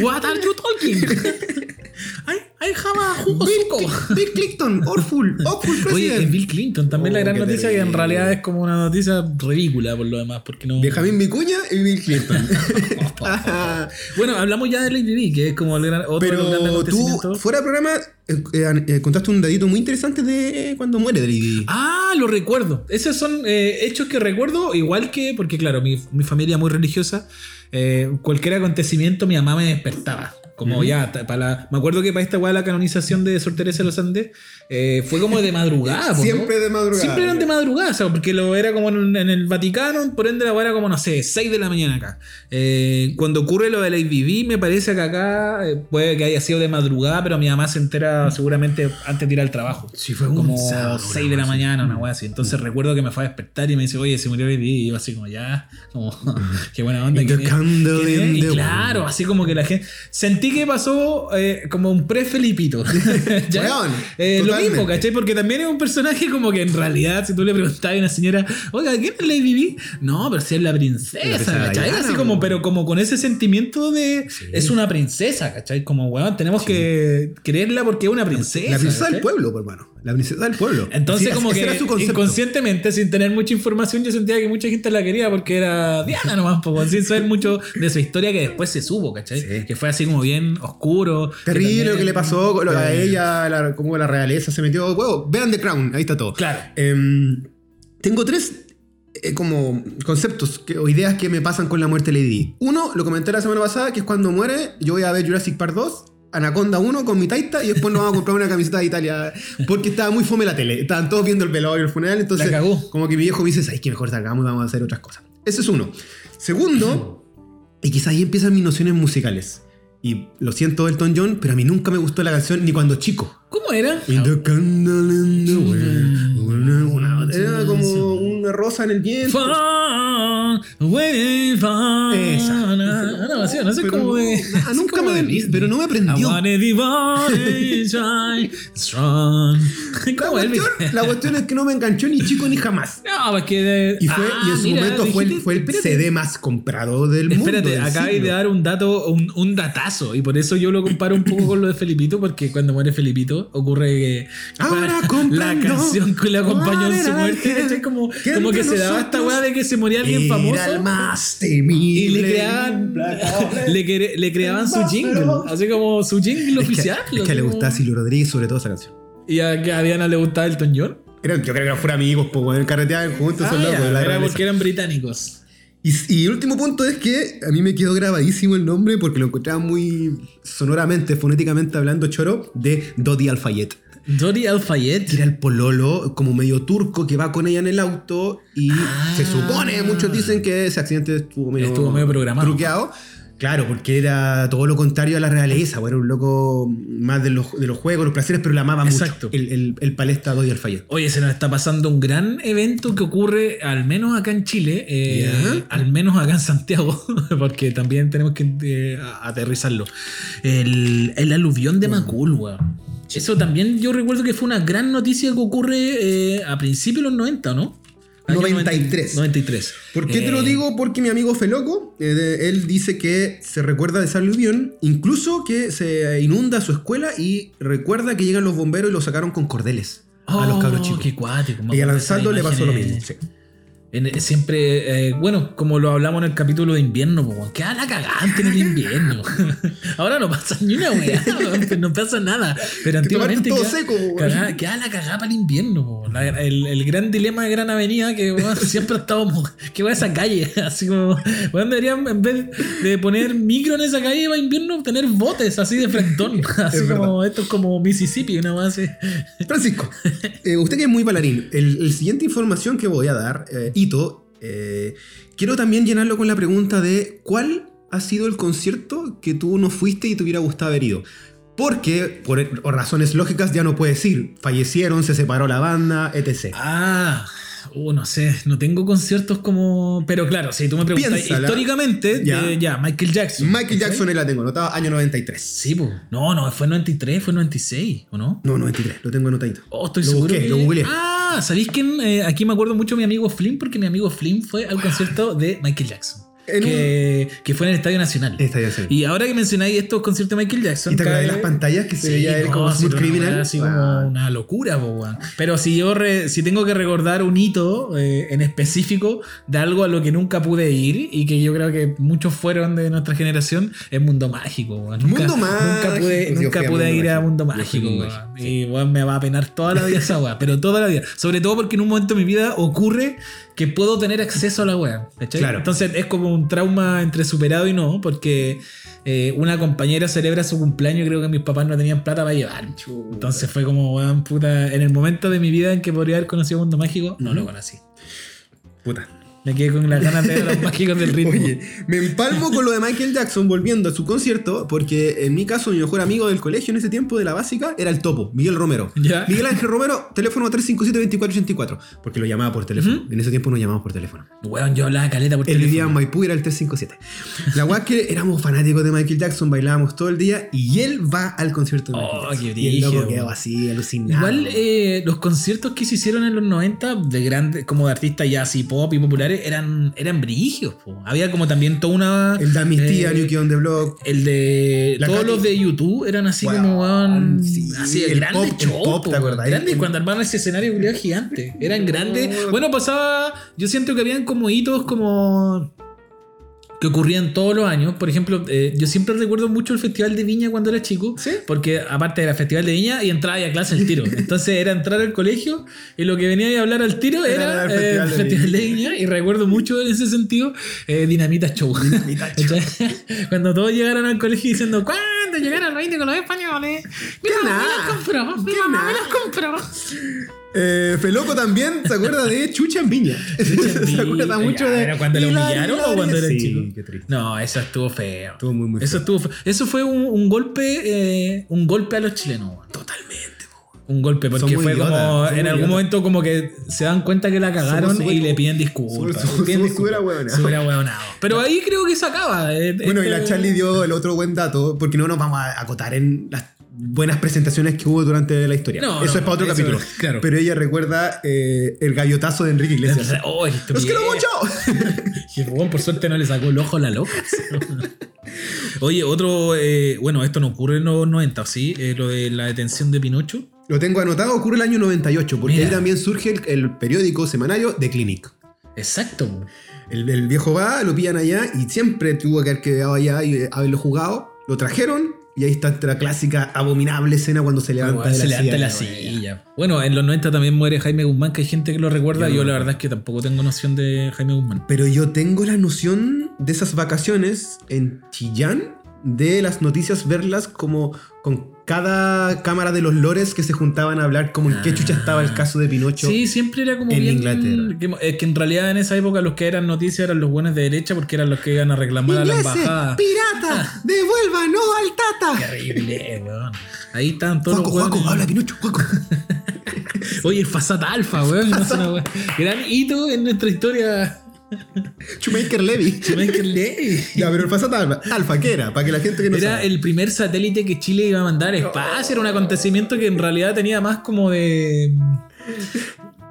What are you talking? I, I have a jugo suco. Bill, Bill Clinton, awful, awful Oye, president. es Bill Clinton, también la Oh, gran qué noticia que en realidad es como una noticia ridícula por lo demás, porque no... Benjamín Vicuña y Bill Clinton. Bueno, hablamos ya de Lady Di, que es como el gran, otro Pero tú, acontecimientos. fuera de programa, eh, eh, eh, contaste un dadito muy interesante de cuando muere Lady Ah, lo recuerdo. Esos son eh, hechos que recuerdo, igual que, porque claro, mi, mi familia muy religiosa, eh, cualquier acontecimiento mi mamá me despertaba. Como ya, para la- me acuerdo que para esta weá la canonización de Sor Teresa de los Andes eh, fue como de madrugada. ¿no? Siempre de madrugada. Siempre eran de madrugada, o sea, porque lo era como en, en el Vaticano, por ende la era como, no sé, 6 de la mañana acá. Eh, cuando ocurre lo de la IBB, me parece que acá eh, puede que haya sido de madrugada, pero mi mamá se entera seguramente antes de ir al trabajo. Sí, fue como sábado, 6 de la mañana, una weá así. Entonces recuerdo que me fue a despertar y me dice, oye, se murió Lady Di. Y yo así como, ya, como, qué buena onda. In Y claro, así como que la gente... Sentí que pasó como un pre-Felipito. ¿Ya? Porque también es un personaje como que en realidad, si tú le preguntabas a una señora, oiga, ¿quién es Lady Di? No, pero si es la princesa, La princesa ¿cachai? Así como, pero como con ese sentimiento de es una princesa, ¿cachai? Como, weón, tenemos que creerla porque es una princesa. La princesa del pueblo, hermano. La princesa del pueblo. Entonces, como que inconscientemente, sin tener mucha información, yo sentía que mucha gente la quería porque era Diana nomás, po, sin saber mucho de su historia que después se supo, ¿cachai? Sí. Que fue así como bien oscuro. Terrible también- lo que le pasó lo- a ella, la- como la realeza se metió. Huevo, vean The Crown, ahí está todo. Claro. Em, tengo tres eh, como conceptos que- o ideas que me pasan con la muerte de Lady. Uno, lo comenté la semana pasada, que es cuando muere, yo voy a ver Jurassic Park 2, Anaconda 1 con mi taita y después nos vamos a comprar una camiseta de Italia porque estaba muy fome la tele. Estaban todos viendo el velorio, el funeral, entonces La cagó. como que mi viejo me dice, ay, que mejor salgamos y vamos a hacer otras cosas. Ese es uno. Segundo, y quizás ahí empiezan mis nociones musicales. Y lo siento, Elton John, pero a mí nunca me gustó la canción ni cuando chico. ¿Cómo era? In the candle in the. Una- Era como una rosa en el viento. Esa. No, no, sí, no sé Pero cómo de. no, así nunca como me- de pero no me prendió. I wanna divine, shine strong. La cuestión, la cuestión es que no me enganchó ni chico ni jamás. No, es que. de- Y, fue, Ah, y en su mira, momento fue dijiste- fue el espérate. CD más comprado del mundo. Espérate, acabáis de dar un dato, un, un datazo, y por eso yo lo comparo un poco con lo de Felipito, porque cuando muere Felipito ocurre que Ahora la canción que le acompañó en su muerte, ¿cachai? Como, como que se daba esta weá de que se moría alguien Era famoso. el más temible. Y le creaban, le, cre- le creaban su jingle, así como su jingle Es que, oficial. es que le gustaba Silvio Rodríguez, sobre todo esa canción. Y a, que a Diana le gustaba Elton John. Era, yo creo que eran fueron amigos, pues, carreteaban juntos, Ah, locos, era porque eran británicos. Y, y el último punto es que a mí me quedó grabadísimo el nombre porque lo encontraba muy sonoramente, fonéticamente hablando, choro, de Dodi Alfayet. Dori Que Al-Fayed. era el pololo, como medio turco, que va con ella en el auto y Ah. se supone, muchos dicen que ese accidente estuvo medio, Estuvo medio programado. truqueado. Claro, porque era todo lo contrario a la realeza, era un loco más de los, de los juegos, los placeres, pero la amaba Exacto. mucho. El, el, el palesta Dodi Alfayet. Oye, se nos está pasando un gran evento que ocurre, al menos acá en Chile, eh, al menos acá en Santiago, porque también tenemos que eh, aterrizarlo. El, el aluvión de Macul, weón. Eso también yo recuerdo que fue una gran noticia que ocurre eh, a principios de los 90, ¿no? Año 93. 93. ¿Por qué te lo Eh, digo? Porque mi amigo Feloco, eh, de- él dice que se recuerda de esa aluvión, incluso que se inunda su escuela y recuerda que llegan los bomberos y lo sacaron con cordeles a los oh, cabros chicos. Qué cuático. Y a Lanzaldo le pasó lo mismo. sí. En- siempre, eh, bueno, como lo hablamos en el capítulo de invierno, pues, weón, queda la cagante en el invierno. Ahora no pasa ni una weá, weón, no pasa nada. Pero antiguamente todo queda, seco, cagá- queda la cagada para el invierno. po. La- el, el gran dilema de Gran Avenida que weón, siempre ha estado, que va a esa calle. Así como, weón, deberían en vez de poner micro en esa calle para invierno, tener botes así de frentón. Así Es como, esto es como Mississippi, una más. Francisco, eh, usted que es muy bailarín, el, el siguiente información que voy a dar, eh, Hito, eh, quiero también llenarlo con la pregunta de ¿cuál ha sido el concierto que tú no fuiste y te hubiera gustado haber ido? Porque, por, razones lógicas, ya no puedes ir. Fallecieron, se separó la banda, etc. Ah, uh, no sé, no tengo conciertos como. Pero claro, si tú me preguntas Piénsala. históricamente, Ya. ya. ya, Michael Jackson. Michael. Jackson ahí la tengo, anotaba año 93. Sí, pues. No, no, fue 93, fue 96, ¿o no? No, 93, lo tengo anotadito. Oh, estoy Lo seguro. busqué, que- lo googleé. Ah, ¿sabéis quién? Eh, aquí me acuerdo mucho de mi amigo Flynn, porque mi amigo Flynn fue al concierto de Michael Jackson. Que, que fue en el Estadio Nacional. Esta ya sé. Y ahora que mencionáis estos conciertos de Michael Jackson. ¿Y te de las pantallas que se Sí, veía él no, como sí, Smooth pero una Criminal? Así Ah. como una locura, po. Pero si yo re- si tengo que recordar un hito eh, en específico de algo a lo que nunca pude ir y que yo creo que muchos fueron de nuestra generación, es Mundo Mágico. Nunca, Mundo Nunca pude, Mágico. Nunca fui a pude ir a Mágico. Mundo fui a Mágico, Mundo. Mágico, Y weón, me va a penar toda la vida esa weá, pero toda la vida. Sobre todo porque en un momento de mi vida ocurre que puedo tener acceso a la. ¿cachai? Claro. Entonces es como un trauma entre superado y no, porque eh, una compañera celebra su cumpleaños y creo que mis papás no tenían plata para llevar. Entonces fue como, weón, puta, en el momento de mi vida en que podría haber conocido Mundo Mágico, no lo conocí. Puta. Me quedé con las ganas de los mágicos del ritmo. Oye, me empalmo con lo de Michael Jackson volviendo a su concierto, porque en mi caso, mi mejor amigo del colegio en ese tiempo de la básica era el topo, Miguel Romero. Ya. Miguel Ángel Romero, teléfono 357-2484, porque lo llamaba por teléfono. En ese tiempo no llamábamos por teléfono. Weón, yo hablaba caleta por Él vivía en teléfono. Maipú y era el 357. La es que éramos fanáticos de Michael Jackson, bailábamos todo el día y él va al concierto de Michael Oh, Jackson. qué y el loco quedó así, alucinado. Igual eh, los conciertos que se hicieron en los 90 de grandes, como de artistas ya así pop y populares, eran, eran brígidos. po. Había como también toda una. el de Amnistía, eh, New Kid on the Block. El de. La todos Katy. los de YouTube eran así como. sí, así, el pop- el shows, pop, ¿te acordás? El- cuando armaban ese escenario gigante. Eran grandes. Bueno, pasaba. Yo siento que habían como hitos como. Que ocurrían todos los años. Por ejemplo, eh, yo siempre recuerdo mucho el Festival de Viña cuando era chico. ¿Sí? Porque aparte era Festival de Viña y entraba a clase al tiro. Entonces era entrar al colegio y lo que venía a hablar al tiro Era era, el eh, Festival el de Festival de Viña. Y recuerdo mucho en ese sentido eh, Dinamita Show. ¿Cachai? Cuando todos llegaron al colegio diciendo, ¿cuándo llegaron al 20 con los españoles? Mi ¿Qué mamá me los compró. Mi ¿Qué mamá me los compró. Eh, Feloco también se acuerda de Chucha en Viña. se acuerda mucho de. ¿Era cuando lo humillaron o cuando era sí, chico? Qué triste. No, eso estuvo feo. Estuvo muy, muy Eso feo. estuvo fe- Eso fue un, un golpe, eh, un golpe a los chilenos. Totalmente. po. Un golpe, porque fue idiotas, como. En algún idiotas. momento, como que se dan cuenta que la cagaron Somos y le piden disculpas. Pero ahí creo que se acaba. eh, Bueno, y la este- Charlie dio el otro buen dato, porque no nos vamos a acotar en las buenas presentaciones que hubo durante la historia. No, eso no, es para otro capítulo. claro. Pero ella recuerda eh, el gallotazo de Enrique Iglesias. Oh, el ¡Los quiero mucho! Y weón, por suerte no le sacó el ojo a la loca. Oye, otro. eh, bueno, esto no ocurre en los 90, ¿sí? Eh, lo de la detención de Pinocho. Lo tengo anotado, ocurre el año 98, porque Mira. ahí también surge el, el periódico semanario The Clinic. Exacto. El, el viejo va, lo pillan allá y siempre tuvo que haber quedado allá y haberlo jugado. Lo trajeron y ahí está la clásica abominable escena cuando se levanta Weón, de la se levanta silla. la silla. Bueno, en los 90 también muere Jaime Guzmán, que hay gente que lo recuerda. Yo Yo, no la verdad es que tampoco tengo noción de Jaime Guzmán. Pero yo tengo la noción de esas vacaciones en Chillán, de las noticias verlas como con cada cámara de los lores que se juntaban a hablar como en qué chucha estaba el caso de Pinocho. Sí, siempre era como en bien. Inglaterra. Que, es que en realidad en esa época los que eran noticias eran los buenos de derecha porque eran los que iban a reclamar a la embajada. ¡Pirata! ¡Devuélvanos al Tata! Terrible, weón. Ahí estaban todos Juaco, los Juaco, habla Pinocho, Juaco. Oye, el Fasat Alfa, weón. no weá. Gran hito en nuestra historia. Shoemaker Levy. Michael Levy. Ya, pero el Passat Alfa, Alfa, ¿qué era? Para que la gente que no Era sabe. el primer satélite que Chile iba a mandar al espacio. Era un acontecimiento que en realidad tenía más como de.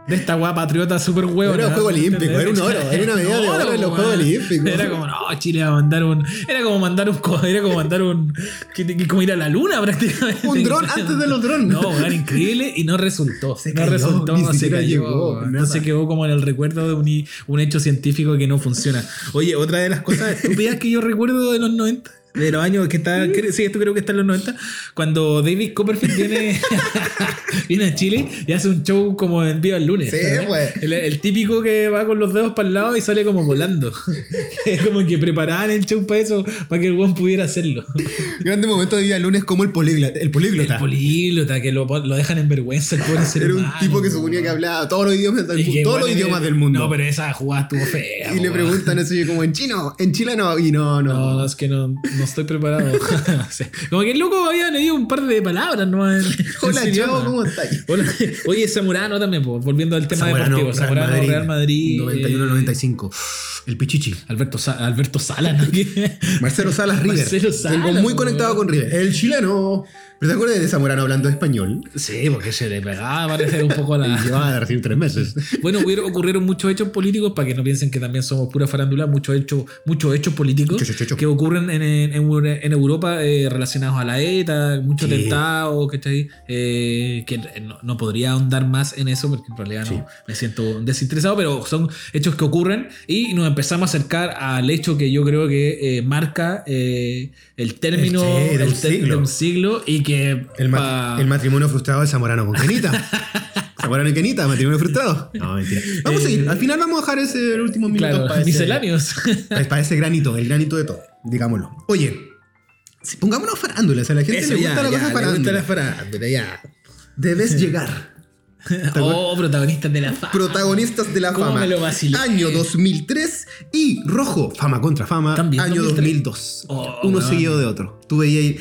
De esta weá patriota súper huevo. Era un juego olímpico, era un oro, era una medalla de oro en los Juegos Olímpicos. Era como, no, Chile va a mandar un. Era como mandar un. Era como mandar un. que- que- Como ir a la luna prácticamente. Un dron antes de los drones. No, weón, increíble y no resultó. Se no cayó, resultó, ni no se cayó, llegó. No se quedó como en el recuerdo de un hecho científico que no funciona. Oye, otra de las cosas estúpidas que yo recuerdo de los 90. De los años que está, cre- sí, esto creo que está en los 90, cuando David Copperfield viene, viene a Chile y hace un show como en Viva el Lunes. Sí, pues. El, el típico que va con los dedos para el lado y sale como volando. Es como que preparaban el show para eso, para que el buen pudiera hacerlo. Grande momento de día lunes como el políglota. El políglota. El políglota, que lo, lo dejan en vergüenza el pobre ser Era un humano. tipo que suponía que hablaba todos los idiomas del, Y mu- que todos los idiomas del mundo. No, pero esa jugada estuvo fea. y le preguntan eso yo como en chino, en chileno, y no, no. No, no, es que no, no estoy preparado. Como que el loco había leído un par de palabras, ¿no? En- en Hola, chavo. ¿cómo estáis? Hola. Oye, Zamorano también, po, volviendo al tema Zamorano, deportivo. Zamorano, Real Madrid. 91-95. El Pichichi. eh, Alberto, Sa- Alberto Sala, Marcelo Salas River. Marcelo Tengo muy conectado con River. El chileno. ¿Pero te acuerdas de Zamorano hablando español? Sí, porque se le pegaba, parece un poco a la. Llevaba de recién tres meses. Bueno, hubieron, ocurrieron muchos hechos políticos, para que no piensen que también somos pura farándula, muchos hechos, muchos hechos políticos que ocurren en, en- Europa eh, relacionados a la ETA, muchos atentados, ¿cachai? Eh, que no, no podría ahondar más en eso porque en realidad no Sí. me siento desinteresado, pero son hechos que ocurren y nos empezamos a acercar al hecho que yo creo que eh, marca eh, el término El- sí, de un el ter- siglo. de un siglo y que El, mat- pa- el matrimonio frustrado de Zamorano con Kenita. Zamorano y Kenita, matrimonio frustrado. No, mentira. Vamos a ir. Al final vamos a dejar ese el último minuto claro, para, ese, misceláneos. para ese granito, el granito de todo, digámoslo. Oye, si pongámonos farándulas, a la gente Eso le ya, gusta la ya, cosa le gusta farándula. la farándula, ya. Debes llegar. Oh, protagonistas de la fama. Protagonistas de la ¿Cómo fama. me lo vacilé? Año 2003 y Rojo, Fama contra Fama, También año 2003. 2002. Oh, Uno seguido de otro. Tú veías ahí-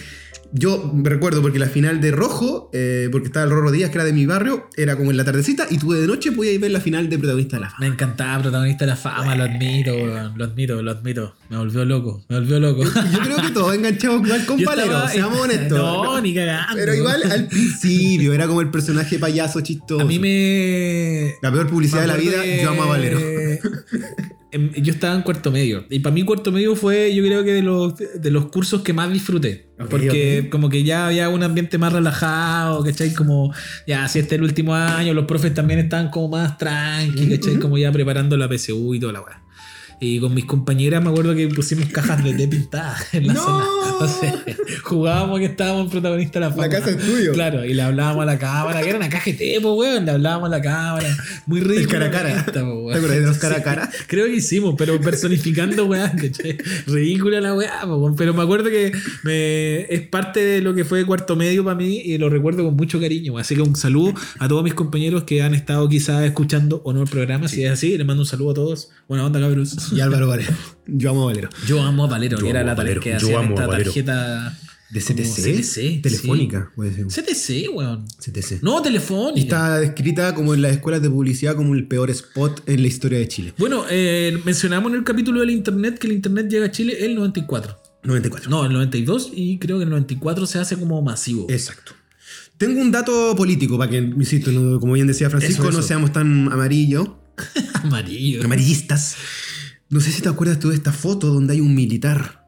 Yo me recuerdo porque la final de Rojo, eh, porque estaba el Rorro Díaz, que era de mi barrio, era como en la tardecita, y tú de noche podías ver la final de Protagonista de la Fama. Me encantaba protagonista de la fama, lo admito, lo admito, lo admito. Me volvió loco, me volvió loco. Yo creo que todos enganchamos igual con Valero, seamos honestos. No, ni cagando. Pero igual al principio era como el personaje payaso chistoso. A mí me. La peor publicidad de la vida, yo amo a Valero. Yo estaba en cuarto medio. Y para mí, cuarto medio fue, yo creo que de los, de los cursos que más disfruté. Porque como que ya había un ambiente más relajado, ¿cachai? Como, ya, si este es el último año, los profes también estaban como más tranqui, ¿cachai? Como ya preparando la PSU y toda la weá. Y con mis compañeras me acuerdo que pusimos cajas de té pintadas en la ¡No! zona. Entonces, jugábamos que estábamos en protagonista de la fama. La casa de estudio. Claro, y le hablábamos a la cámara, que era una caja de té, pues, weón. Le hablábamos a la cámara. Muy ridículo. El cara a cara. esta, po, weón. ¿Te acuerdas de los cara a cara? Creo que hicimos, pero personificando ¿cachai? Ridícula la weá, po, weón. pero me acuerdo que me, es parte de lo que fue cuarto medio para mí y lo recuerdo con mucho cariño. Así que un saludo a todos mis compañeros que han estado quizás escuchando o no el programa. Si es así, les mando un saludo a todos. Buena onda, cabros. Y Álvaro Valero. Yo amo a Valero. Yo amo a Valero, Yo que era amo la Valero. que Yo hacía amo a esta Valero. tarjeta ¿De CTC? CTC, Telefónica, puede ser. CTC, weón. CTC. No, telefónica. Y está descrita como en las escuelas de publicidad como el peor spot en la historia de Chile. Bueno, eh, mencionamos en el capítulo del internet que el internet llega a Chile el 94. 94. No, el 92 y creo que el 94 se hace como masivo. Exacto. Tengo un dato político para que, insisto, no- como bien decía Francisco, Eso, no eso. seamos tan amarillos, Amarillo. amarillistas. No sé si te acuerdas tú de esta foto donde hay un militar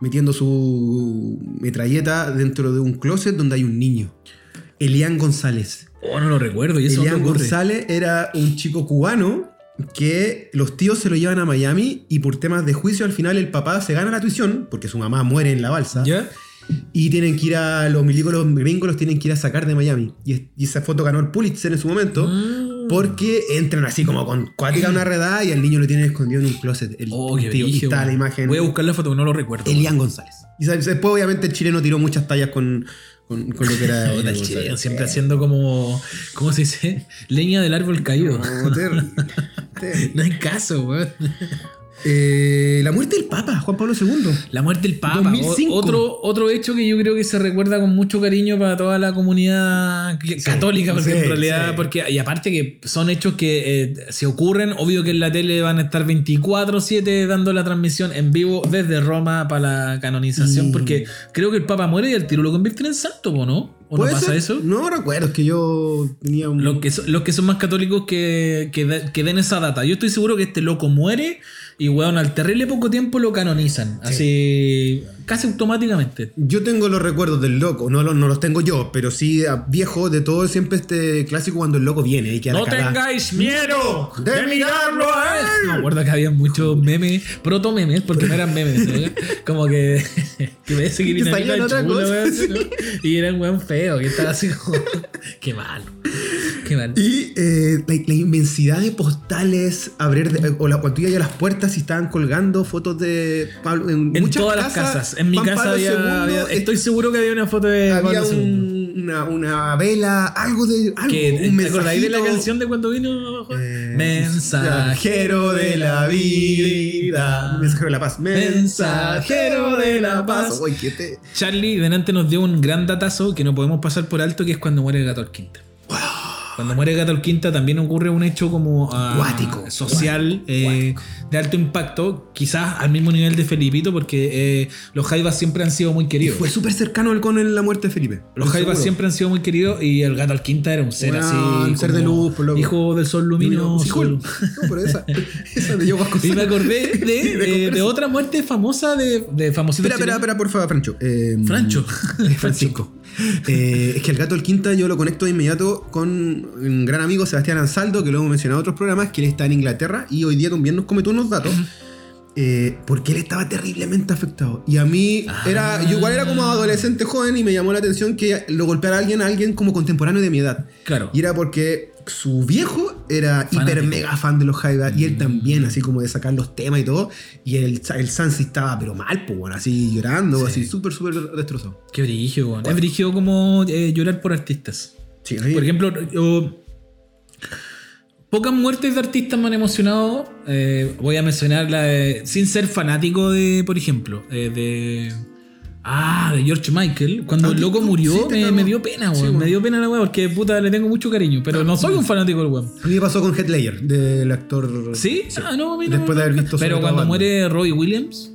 metiendo su metralleta dentro de un closet donde hay un niño. Elian González. Oh, no lo recuerdo. ¿Y eso Elian? González era un chico cubano que los tíos se lo llevan a Miami y por temas de juicio al final el papá se gana la tuición porque su mamá muere en la balsa ¿Ya? y tienen que ir a los milicos los gringos los tienen que ir a sacar de Miami y, es- y esa foto ganó el Pulitzer en su momento Mm. Porque entran así como con cuática a una redada y al niño lo tienen escondido en un closet el Oh, y la imagen Voy a buscar la foto, no lo recuerdo. Elian González y después obviamente el chileno tiró muchas tallas con, con, con lo que era el chileno, siempre haciendo como. ¿Cómo se dice? Leña del árbol caído. No, terrible, terrible. No hay caso, weón. Eh, la muerte del Papa, Juan Pablo II. La muerte del Papa. 2005. O- Otro, otro hecho que yo creo que se recuerda con mucho cariño para toda la comunidad católica, porque sí, en realidad, sí. porque, y aparte que son hechos que eh, se ocurren, obvio que en la tele van a estar 24-7 dando la transmisión en vivo desde Roma para la canonización, Y- porque creo que el Papa muere y el tiro lo convierten en santo, ¿o no? ¿O no ¿Puede pasa ser? eso? No recuerdo, es que yo tenía un. Los que, son, los que son más católicos que, que, de- que den esa data. Yo estoy seguro que este loco muere y, weón, al terrible poco tiempo lo canonizan. Así, casi automáticamente. Yo tengo los recuerdos del loco, no, los- no los tengo yo, pero sí a- viejo de todo siempre este clásico cuando el loco viene y que ¡No tengáis miedo de mirarlo a él! Me acuerdo que había muchos memes, proto memes, porque no eran memes, ¿no? como que, que me que sí. ¿no? Y era un weón feo, que estaba así como. ¡Qué malo! ¡Qué malo! Y eh, la, la inmensidad de postales, abrir de- o la, cuando tú ibas a las puertas y estaban colgando fotos de Pablo en, En muchas todas las casas. En mi Juan casa había, II, había- eh, Estoy seguro que había una foto de había Pablo II. un- una, una vela, algo de algo, Que, un ¿Te acordáis de la canción de cuando vino? Eh, Mensajero de la vida. Mensajero de la paz. Mensajero de la paz. Te- Charlie delante nos dio un gran datazo que no podemos pasar por alto, que es cuando muere el gato Alquinta. Cuando muere Gato Alquinta también ocurre un hecho como Cuático, social eh, de alto impacto, quizás al mismo nivel de Felipito, porque eh, los Jaivas siempre han sido muy Y queridos. fue súper cercano el- con la muerte de Felipe. Los Jaivas siempre han sido muy queridos y el Gato Alquinta era un ser así. un ser de luz, por loco. Hijo del sol luminoso. Sí. No, pero esa, esa de yo Y me acordé de, De eh, de otra muerte famosa de, de famosito Espera, espera, espera, por favor, Francho. Eh, Francho. Francisco. Eh, es que el gato del Quinta yo lo conecto de inmediato con un gran amigo Sebastián Ansaldo, que lo hemos mencionado en otros programas, que él está en Inglaterra y hoy día también nos comentó unos datos. Eh, porque él estaba terriblemente afectado. Y a mí era. Yo igual era como adolescente joven y me llamó la atención que lo golpeara a alguien, a alguien como contemporáneo de mi edad. Claro. Y era porque su viejo era hiper mega fan de los Jaivas y él también, así como de sacar los temas y todo. Y el, el Sansi estaba, pero mal, pues, bueno, así llorando, Sí. así súper, súper destrozado. Qué brillo, weón. Es brillo como eh, llorar por artistas. Sí, ahí- Por ejemplo, yo Pocas muertes de artistas me han emocionado. Eh, voy a mencionar la de, sin ser fanático de, por ejemplo, eh, de. Ah, de George Michael. Cuando Ah, el loco murió, sí, me, dio pena, Sí, weón. me dio pena la weón, porque puta le tengo mucho cariño. Pero no soy un fanático del weón. A mí me pasó con Heath Ledger, del actor. ¿Sí? Ah, no, a mí no, Después de haber no. visto Pero cuando muere Roy Williams,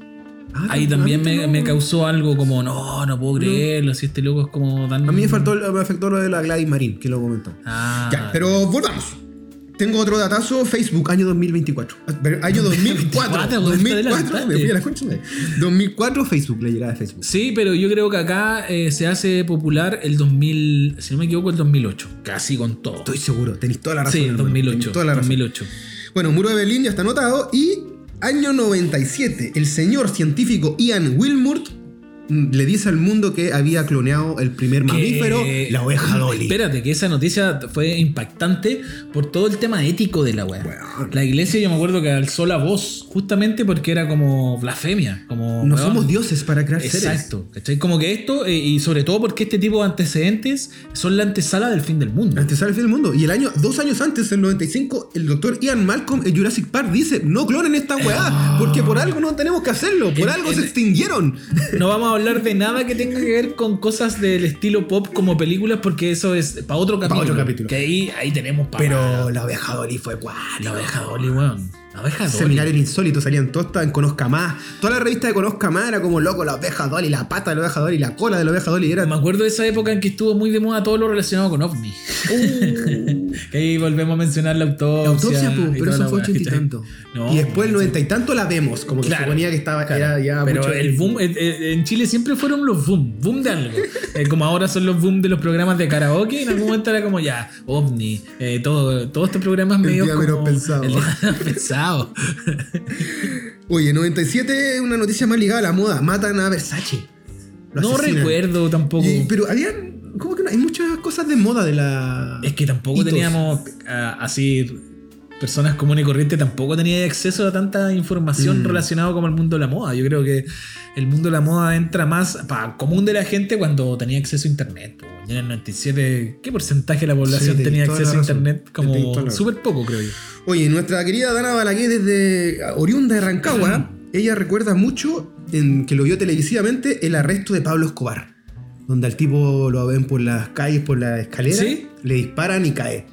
Ah, ahí no, también me, no. me causó algo como, no, no puedo creerlo. Si este loco es como tan. A mí me, faltó, me afectó lo de la Gladys Marín, que lo comentó. Ah, Ya, pero volvamos. Tengo otro datazo, Facebook, año 2024. Ah, Año 2004. 2024, weón, te 2004, adelantaste. me fui a la concha de- 2004, Facebook, la llegada de Facebook. Sí, pero yo creo que acá eh, se hace popular el 2000, si no me equivoco, el 2008. Casi con todo. Estoy seguro, tenéis toda la razón. Sí, el hermano, 2008. tenéis toda la razón. 2008. Bueno, Muro de Berlín ya está anotado. Y año 97, el señor científico Ian Wilmut mm, le dice al mundo que había cloneado el primer mamífero, Que- la oveja Dolly. Espérate, que esa noticia fue impactante por todo el tema ético de la weá. Weón. La iglesia, yo me acuerdo que alzó la voz justamente porque era como blasfemia. Como, No weón, somos dioses para crear seres. Exacto, ¿cachai? Como que esto, eh, y sobre todo porque este tipo de antecedentes son la antesala del fin del mundo. Antes sale el fin del mundo. Y el año, dos años antes, en el 95, el doctor Ian Malcolm en Jurassic Park dice: No clonen esta weá, porque por algo no tenemos que hacerlo, por En- algo en- se extinguieron. No vamos a hablar de nada que tenga que ver con cosas del estilo pop como películas, porque eso es para otro capítulo. otro capítulo. Que ahí, ahí tenemos para. Pero la oveja Dolly fue guau. la oveja Dolly, weón. La oveja Dolly. Seminarios insólitos salían estaban en Conozca Más. Toda la revista de Conozca Más era como loco, la oveja Dolly, la pata de la oveja Dolly, la cola de la oveja Dolly. Era Me acuerdo de esa época en que estuvo muy de moda todo lo relacionado con OVNI. Que ahí volvemos a mencionar la autopsia. La autopsia, po, pero eso fue ochenta y tanto. No, y después el noventa y tanto la vemos, como que Claro, suponía que estaba Claro. era ya Pero mucho- el boom, en Chile siempre fueron los boom, boom de algo. Eh, como ahora son los boom de los programas de karaoke, en algún momento era como ya, ovni, eh, todo, todos estos programas El medio día como... pensado. El día pensado. Oye, 97 una noticia más ligada a la moda. Matan a Versace. No recuerdo tampoco. Y- pero habían. ¿Cómo que no? Hay muchas cosas de moda de la. Es que tampoco hitos. teníamos así personas comunes y corrientes tampoco tenían acceso a tanta información Mm. relacionada con el mundo de la moda. Yo creo que el mundo de la moda entra más para común de la gente cuando tenía acceso a internet. Ya en el 97, ¿qué porcentaje de la población Sí, tenía acceso a internet? Como súper poco, creo yo. Oye, nuestra querida Dana Balaguer desde oriunda de Rancagua, ella recuerda mucho en que lo vio televisivamente el arresto de Pablo Escobar, donde al tipo lo ven por las calles, por la escalera, ¿Sí? le disparan y cae.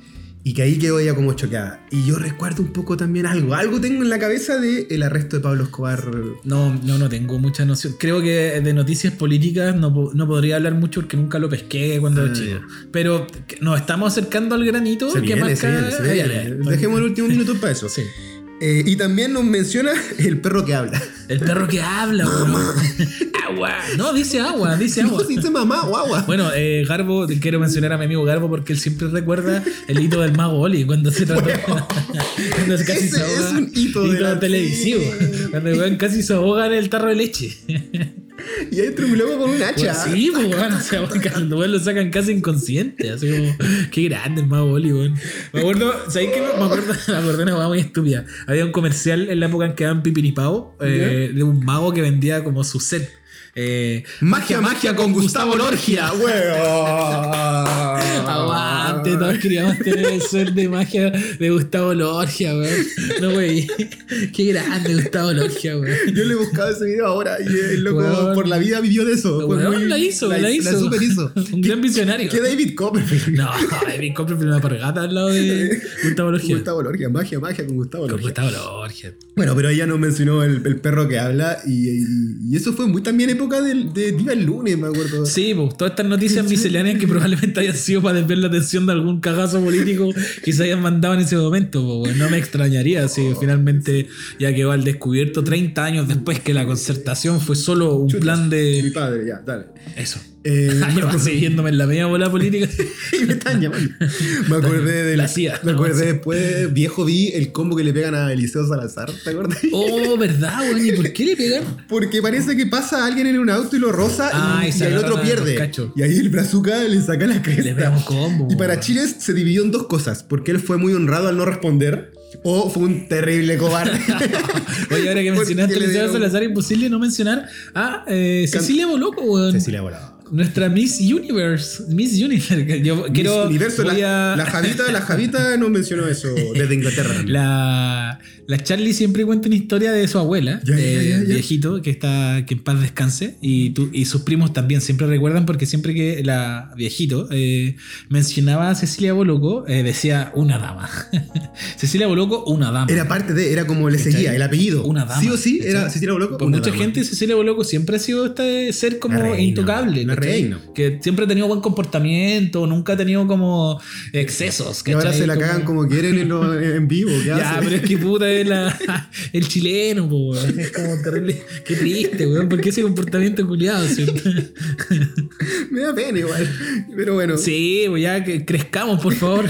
Y que ahí quedó ella como choqueada. Y yo recuerdo un poco también algo, algo tengo en la cabeza de el arresto de Pablo Escobar. No, no, no tengo mucha noción. Creo que de noticias políticas no, no podría hablar mucho porque nunca lo pesqué cuando era Ah, chico. Pero nos estamos acercando al granito Se que viene, marca. se viene, se ya, viene. ya. Dejemos el último minuto para eso. Sí. Eh, y también nos menciona el perro que habla. El perro que habla, weón. agua. No, dice agua, dice No, agua. si dice mamá o agua. Bueno, eh, Garbo, quiero mencionar a mi amigo Garbo porque él siempre recuerda el hito del mago Oli cuando se trató. cuando se casi Ese se ahoga. es un hito de la- televisivo. Cuando casi se ahoga en el tarro de leche. Y ahí entra un loco con un hacha. Pues sí, pues weón, o sea, cuando lo sacan casi inconsciente. Así como, qué grande el mago Oli, weón. Me acuerdo, ¿sabéis qué? Me acuerdo, me acuerdo de una weá muy estúpida. Había un comercial en la época en que daban pipiripao eh, de un mago que vendía como su set. Eh, Magia, magia con Gustavo Lorgia, weón. Aguante, todos queríamos tener el ser de magia de Gustavo Lorgia, weón. No, wey. Qué grande Gustavo Lorgia, weón. Yo le he buscado ese video ahora y el loco Weón. por la vida vivió de eso. Weón, muy- la hizo, la, hizo. super hizo. Un gran visionario. Que David Copperfield. No, David Copperfield una pargata al lado de Gustavo Lorgia. Gustavo Lorgia, magia, magia con Gustavo Con Lorgia. Gustavo Lorgia. Bueno, pero ella nos mencionó el, el perro que habla y, y- y eso fue muy también época de, Viva el lunes, me acuerdo. Sí, pues todas estas noticias misceláneas que probablemente hayan sido para desviar la atención de algún cagazo político que se hayan mandado en ese momento. Pues, no me extrañaría si finalmente ya quedó al descubierto 30 años después que la concertación fue solo un Chutas, plan Mi de... padre, ya, dale. Eso. Eh, Yo así viéndome en la media bola política. y me están llamando. Me acordé de La CIA. Me acordé después, viejo, vi el combo que le pegan a Eliseo Salazar, ¿te acuerdas? Oh, ¿verdad, weón? ¿Y por qué le pegan? Porque parece que pasa alguien en un auto y lo roza Ah, y, y el otro pierde. Y ahí el brazuca le saca la cresta. Le pega un combo. Y para. Chile se dividió en dos cosas. Porque él fue muy honrado al no responder. O fue un terrible cobarde. Oye, ahora que mencionaste Eliseo Salazar, imposible no mencionar a eh, Cecilia Boloco, weón. Cecilia Volado. Nuestra Miss Universe. Miss Universe. Yo Miss quiero. Universo, la, a- la Javita, la Javita nos mencionó eso desde Inglaterra. La, la Charlie siempre cuenta una historia de su abuela, Ya, de ya, ya, ya. viejito, que está que en paz descanse. Y, tú- y sus primos también siempre recuerdan, porque siempre que la viejito eh, mencionaba a Cecilia Boloco, eh, decía una dama. Cecilia Boloco, una dama. Era parte de, era como le seguía, el apellido. Una dama, Sí o sí, era. Cecilia Boloco. Por mucha dama. gente, Cecilia Boloco siempre ha sido este ser como reina, intocable. Que siempre ha tenido buen comportamiento, nunca ha tenido como excesos. Que ahora se la Como- cagan como quieren en, lo- en vivo. ¿qué Ya, hace? pero es que puta es la- el chileno, po. Es como terrible. Qué triste, weón. ¿Por qué ese comportamiento culiado? ¿cierto? Me da pena igual. Pero bueno. Sí, pues ya que crezcamos, por favor.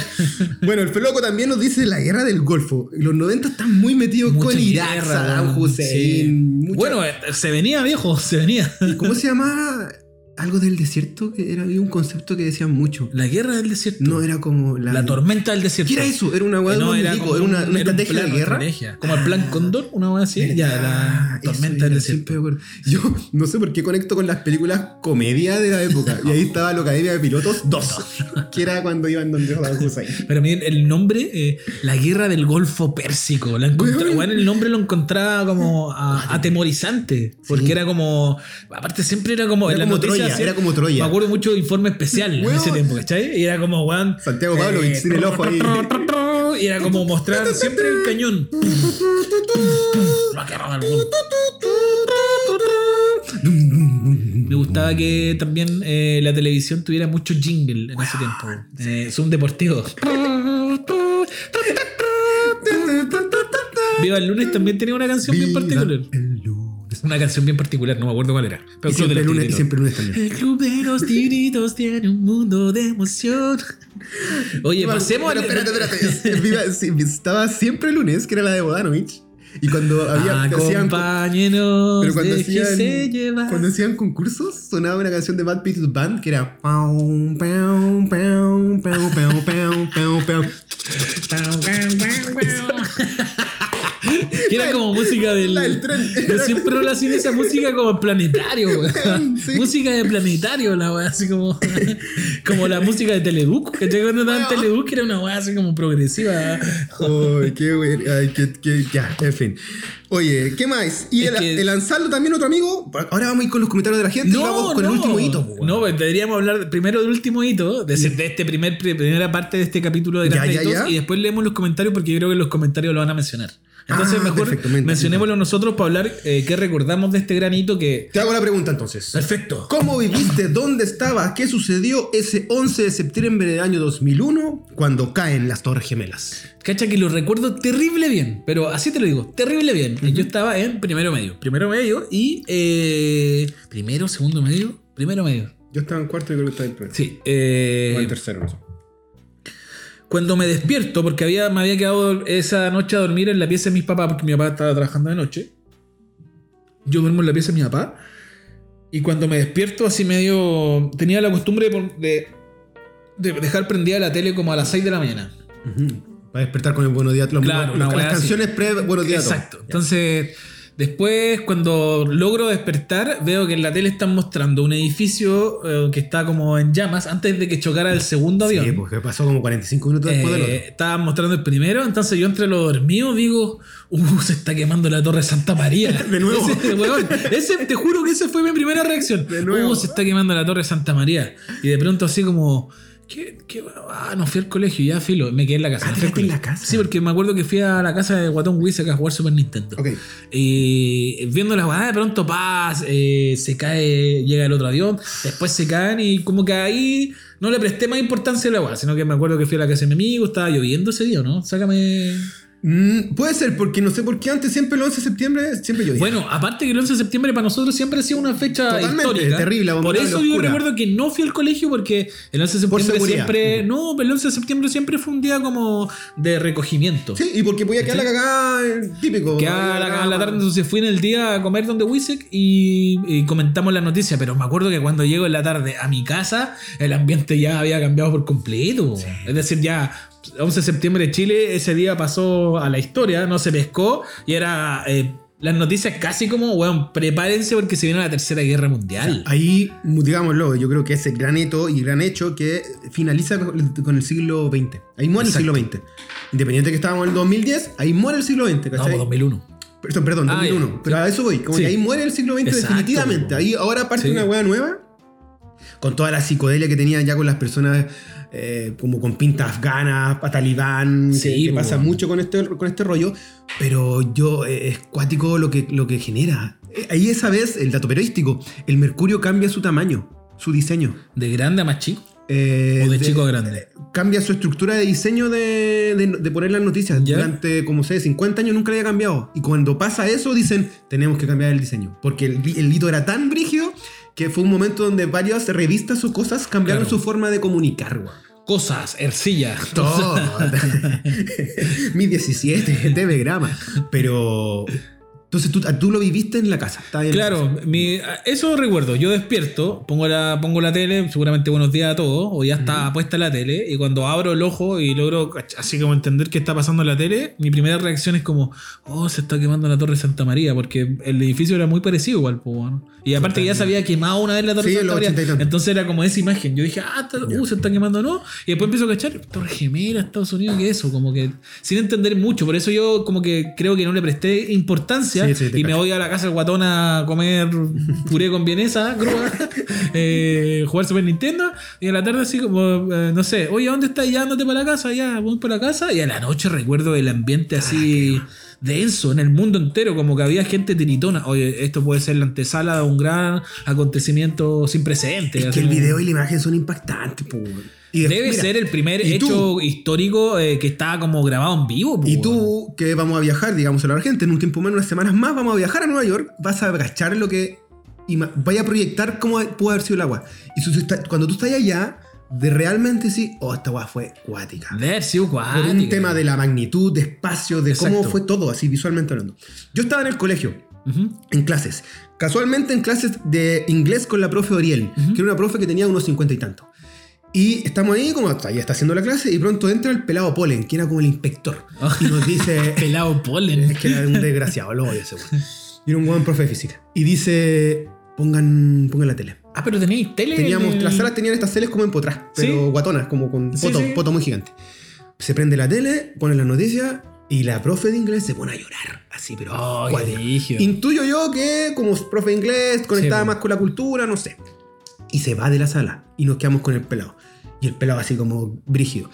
Bueno, el Feloco también nos dice la guerra del Golfo. Los 90 están muy metidos Mucha con Irak, guerra, Saddam. Hussein. Sí. mucha- Bueno, eh, se venía, viejo, se venía. ¿Cómo se llama? Algo del desierto, que era había un concepto que decían mucho. La guerra del desierto. No era como la. La tormenta del desierto. ¿Qué era eso? Era una hueá de no, era, como era una, un- una era un estrategia plan, de guerra. estrategia. Como el plan Condor, una hueá así. Ya, Ah, la tormenta del era, desierto. Yo no sé por qué conecto con las películas comedia de la época. Y ahí estaba la Academia de Pilotos 2, que era cuando iban donde Hussein. Pero miren, el nombre, eh, la guerra del Golfo Pérsico. La bueno, el nombre lo encontraba como a- atemorizante. Porque era como. Aparte, siempre era como. Era en la como noticia, Troya, era como Troya. Me acuerdo mucho de informe especial en ese tiempo, ¿cachai? Y era como, weón. Santiago Pavlovich, tiene el ojo ahí. Y era como mostrar siempre el cañón. Me gustaba que también eh, la televisión tuviera mucho jingle en ese tiempo. Eh, Zoom deportivo. Viva el lunes también tenía una canción bien particular. Una canción bien particular, no me acuerdo cuál era. Pero Y de siempre el los lunes, y Tigritos. siempre el lunes también. El club de los tigritos tiene un mundo de emoción. Oye, pasemos Pero al- espérate, espérate. Estaba siempre el lunes, que era la de Bodanovich. Y cuando había. hacían- Acompáñenos, pero cuando hacían, llevar. cuando hacían concursos, sonaba una canción de Bad Beatles Band que era. Que era como música del. La del tren. Yo siempre relacioné esa música como planetario, weón. Sí. Música de planetario, la weá, así como. Como la música de Teleduc, que cuando estaba en Teleduc era una weá así como progresiva. Ay, qué bueno. Ay, qué, qué- ya, en fin. Oye, ¿qué más? Y el, que- el Ansaldo también, otro amigo. Ahora vamos a ir con los comentarios de la gente y vamos con el último hito. po, No, pues deberíamos hablar primero del último hito, de, de este primer, primera parte de este capítulo de Grandes ya, Hitos, ya. y después leemos los comentarios porque yo creo que los comentarios lo van a mencionar. Entonces, Ah, mejor mencionémoslo nosotros para hablar eh, qué recordamos de este granito que. Te hago la pregunta entonces. Perfecto. ¿Cómo viviste? ¿Dónde estabas? ¿Qué sucedió ese 11 de septiembre del año 2001 cuando caen las Torres Gemelas? Cacha que lo recuerdo terrible bien, pero así te lo digo, terrible bien. Yo estaba en primero medio, primero medio y eh, primero, segundo medio, primero medio. Yo estaba en cuarto y creo que estaba en primero. Sí. eh, O en tercero, no sé. Cuando me despierto, porque había, me había quedado esa noche a dormir en la pieza de mis papás, porque mi papá estaba trabajando de noche. Yo duermo en la pieza de mi papá. Y cuando me despierto, así medio. Tenía la costumbre de, pon- de, de dejar prendida la tele como a las 6 de la mañana. Ujú. Para despertar con el buenos días. Los, Claro, los- las así. canciones pre buenos días. Exacto. Entonces, después, cuando logro despertar, veo que en la tele están mostrando un edificio eh, que está como en llamas antes de que chocara el segundo avión. Sí, porque pasó como 45 minutos después del Eh, otro. estaban mostrando el primero, entonces yo entre los dormidos digo, uh, se está quemando la torre Santa María. De nuevo. Ese, weón, ese- te juro que esa fue mi primera reacción. De nuevo. Uh, se está quemando la torre Santa María. Y de pronto así como, ¿qué? qué ah, no fui al colegio, ya filo, me quedé en la casa. Ah, no fui en la casa. Sí, porque me acuerdo que fui a la casa de Guatón Wizek a jugar Super Nintendo. Ok. Y viendo la weá, de pronto paz, eh, se cae, llega el otro avión, después se caen y como que ahí no le presté más importancia a la weá, sino que me acuerdo que fui a la casa de mi amigo, estaba lloviendo ese día, ¿no? Sácame. Mm, puede ser, porque no sé por qué antes, siempre el 11 de septiembre, siempre yo Bueno, aparte que el 11 de septiembre para nosotros siempre ha sido una fecha Totalmente, histórica. terrible, Por eso yo recuerdo que no fui al colegio porque el 11 de septiembre siempre. No, el 11 de septiembre siempre fue un día como de recogimiento. Sí, y porque podía quedar la cagada típico. Que a la, a la tarde entonces fui en el día a comer donde Wisek y, y comentamos la noticia, pero me acuerdo que cuando llego en la tarde a mi casa, el ambiente ya había cambiado por completo. Es decir, ya 11 de septiembre de Chile, ese día pasó a la historia, no se pescó y era... eh, las noticias casi como, weón, prepárense porque se viene la tercera guerra mundial. Ahí, digámoslo, yo creo que es el gran hito y gran hecho que finaliza con el siglo XX. Ahí muere Exacto. el siglo XX. Independiente que estábamos en el 2010, ahí muere el siglo XX, no, ¿cachai? pues 2001. Perdón, perdón, Ah, 2001. ya. Pero Sí. a eso voy. Como Sí. que ahí muere el siglo XX Exacto, definitivamente. Ahí ahora parte Sí. una hueá nueva. Con toda la psicodelia que tenían ya con las personas eh, como con pinta afgana, pa- talibán. Sí, que, que pasa mucho con este, con este rollo. Pero yo, eh, es cuático lo que, lo que genera. Eh, Ahí esa vez, el dato periodístico, el mercurio cambia su tamaño, su diseño. ¿De grande a más chico? Eh, ¿O de chico a grande? Cambia su estructura de diseño de, de- de poner las noticias. Durante, como sé, 50 años nunca había cambiado. Y cuando pasa eso, dicen, tenemos que cambiar el diseño. Porque el, el hito era tan brígido que fue un momento donde varias revistas o cosas cambiaron Claro. su forma de comunicar. weón. Cosas, ercilla. Todo. Mi 17, TV grama. Pero. Entonces tú, tú lo viviste en la casa. la Claro, casa. mi- eso recuerdo. Yo despierto, pongo la, pongo la tele, seguramente buenos días a todos, o ya está puesta la tele, y cuando abro el ojo y logro así como entender qué está pasando en la tele, mi primera reacción es como, oh, se está quemando la Torre Santa María, porque el edificio era muy parecido igual, pues. Y aparte que ya se había quemado una vez la Torre Sí, Santa María. 80 y tanto. Entonces era como esa imagen. Yo dije, ah, está- uh, se está quemando, ¿no? Y después empiezo a cachar, Torre Gemela, Estados Unidos, ¿qué es eso? Como que sin entender mucho. Por eso yo como que creo que no le presté importancia Sí, sí, te y me cacho. voy a la casa del guatón a comer puré con vienesa, grúa, eh, jugar Super Nintendo y a la tarde así como, eh, no sé, oye, ¿dónde estás? Ya, andate para la casa, ya, voy para la casa y a la noche recuerdo el ambiente así denso en el mundo entero, como que había gente tiritona. Oye, esto puede ser la antesala de un gran acontecimiento sin precedentes. Es que el como- video y la imagen son impactantes. po, weón. Y Debe mira, ser el primer ¿y tú? hecho histórico eh, que está como grabado en vivo. po, Y tú, que vamos a viajar, digamos, a la gente, en un tiempo menos, unas semanas más, vamos a viajar a Nueva York, vas a agachar lo que. Y vaya a proyectar cómo pudo haber sido el agua. Y cuando tú estás allá, de realmente sí, oh, esta agua fue cuática. Haber sido Por un cuática. tema de la magnitud, de espacio, de cómo Exacto. fue todo, así visualmente hablando. Yo estaba en el colegio, Ujú. en clases. Casualmente en clases de inglés con la profe Oriel, que era una profe que tenía unos cincuenta y tantos. Y estamos ahí, como ella está haciendo la clase, y pronto entra el pelado Polen, que era como el inspector. Y nos dice. Pelado polen. es que era un desgraciado, lo odio ese weón. Y era un buen profe de física. Y dice: pongan, pongan la tele. Ah, pero tenéis tele. Teníamos, en el- las salas tenían estas teles como empotradas, pero Sí. guatonas, como con Sí, poto, sí. poto muy gigante. Se prende la tele, pone las noticias y la profe de inglés se pone a llorar. Así, pero. Oh. Intuyo yo que, como profe de inglés, conectaba más con la cultura, no sé. Y se va de la sala y nos quedamos con el pelado. Y el pelado así como brígido.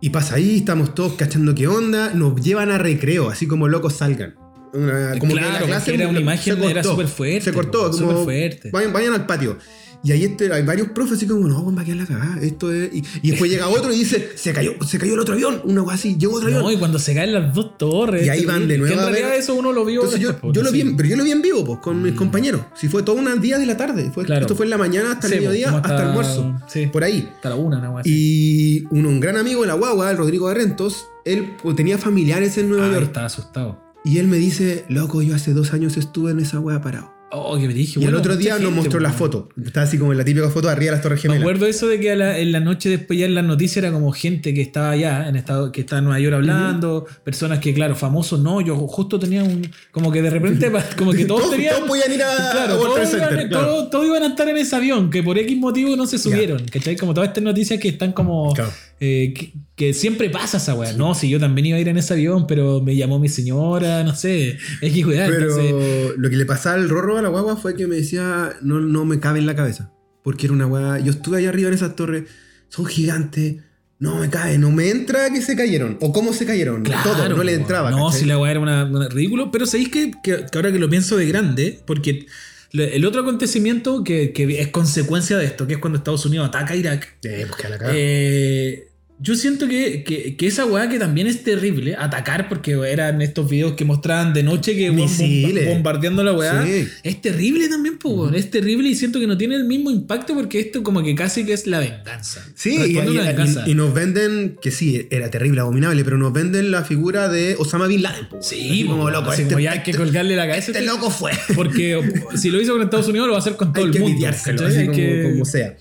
Y pasa ahí, estamos todos cachando qué onda, nos llevan a recreo, así como locos salgan. Una- como que Claro, porque era una imagen, se era cortó, súper fuerte, Se cortó, como fuerte. Vayan, vayan al patio. Y ahí este, hay varios profes así como, no, va a quedar la cagada. Esto es. Y, y después llega otro y dice, se cayó, se cayó el otro avión. Una cosa así, llegó otro avión. No, y cuando se caen las dos torres. Y ahí van de nuevo Que en a ver- realidad eso uno lo vio. Entonces yo, pues, lo vi, en- pero yo lo vi en vivo, pues, con mis compañeros. Si fue todo un día de la tarde. Fue, Claro. Esto fue en la mañana hasta Sí, el mediodía, como hasta, hasta- almuerzo. sí. Por ahí. Hasta la una, una. Y un, un gran amigo de la guagua, el Rodrigo Barrentos, él pues, tenía familiares en Nueva Ah, York. estaba asustado. Y él me dice, loco, yo hace dos años estuve en esa hueá parado. Oh, que me dije. Y el otro día nos mostró la foto. Está así como en la típica foto arriba de las Torres Me Gemelas. acuerdo eso de que a la- en la noche después ya en las noticias era como gente que estaba allá, en estado, que estaba en Nueva York hablando, personas que, claro, famosos no, yo justo tenía un. Como que de repente, como que todos Todos- tenían. todos podían ir a- Claro, a todos, iban, Center, claro. todos- todos iban a estar en ese avión, que por X motivo no se subieron, ¿cachai? Como todas estas noticias que están como. Claro. eh, que, que siempre pasa esa weá. No, si yo también iba a ir en ese avión, pero me llamó mi señora, no sé. Es que cuidar, Pero entonces. lo que le pasaba al rorro la guagua fue que me decía, no, no me cabe en la cabeza. Porque era una guagua, yo estuve allá arriba en esas torres, son gigantes, no me cabe, no me entra que se cayeron. O cómo se cayeron, Claro, todo, no le entraba. No, ¿cachai? si la weá era una, una- ridículo. Pero sabéis que, que- que ahora que lo pienso de grande, porque el otro acontecimiento que, que es consecuencia de esto, que es cuando Estados Unidos ataca a Irak, Eh, pues que a la cagada. eh, yo siento que, que- que esa weá que también es terrible, atacar, porque eran estos videos que mostraban de noche que Misiles. bomba- bombardeando la weá, Sí. es terrible también, weón, es terrible y siento que no tiene el mismo impacto porque esto como que casi que es la venganza. Sí, y, y- venganza. y- nos venden, que sí, era terrible, abominable, pero nos venden la figura de Osama Bin Laden. po, Sí, como loco. así este, como ya hay que colgarle la cabeza. este loco fue. Porque si lo hizo con Estados Unidos, lo va a hacer con todo Hay el que mundo. como, como sea.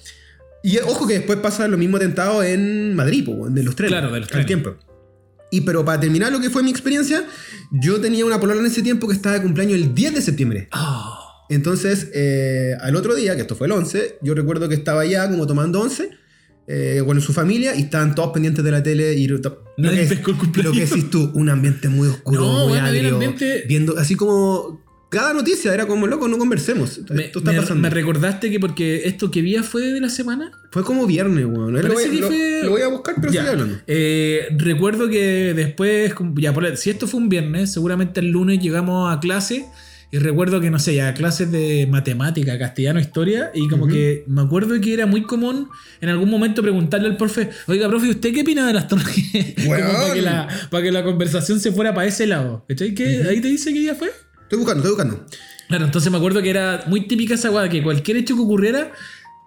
Y ojo que después pasa lo mismo atentado en Madrid, po, de los trenes. Claro, de los al trenes. tiempo. Y pero para terminar lo que fue mi experiencia, yo tenía una polola en ese tiempo que estaba de cumpleaños el 10 de septiembre. Oh. Entonces, eh, al otro día, que esto fue el 11, yo recuerdo que estaba ya como tomando 11 eh, con su familia y estaban todos pendientes de la tele y lo Nadie que, pescó el cumpleaños. lo que decís tú, un ambiente muy oscuro, No, muy bueno, agrio, ambiente- viendo así como cada noticia era como loco, no conversemos. Me, Esto está me- pasando. me recordaste que porque esto que vi fue de la semana. fue como viernes, weón. Lo, voy- que lo- fue- lo voy a buscar, pero Ya. sigue hablando. Eh, recuerdo que después, ya por- si esto fue un viernes, seguramente el lunes llegamos a clase y recuerdo que, no sé, ya clases de matemática, castellano, historia, y como que me acuerdo que era muy común en algún momento preguntarle al profe, oiga, profe, ¿usted qué opina de las torres? Como para que, la, para que la conversación se fuera para ese lado. ¿Cachai? ¿Qué- ¿Ahí te dice qué día fue? Estoy buscando, estoy buscando. Claro, entonces me acuerdo que era muy típica esa guada, que cualquier hecho que ocurriera,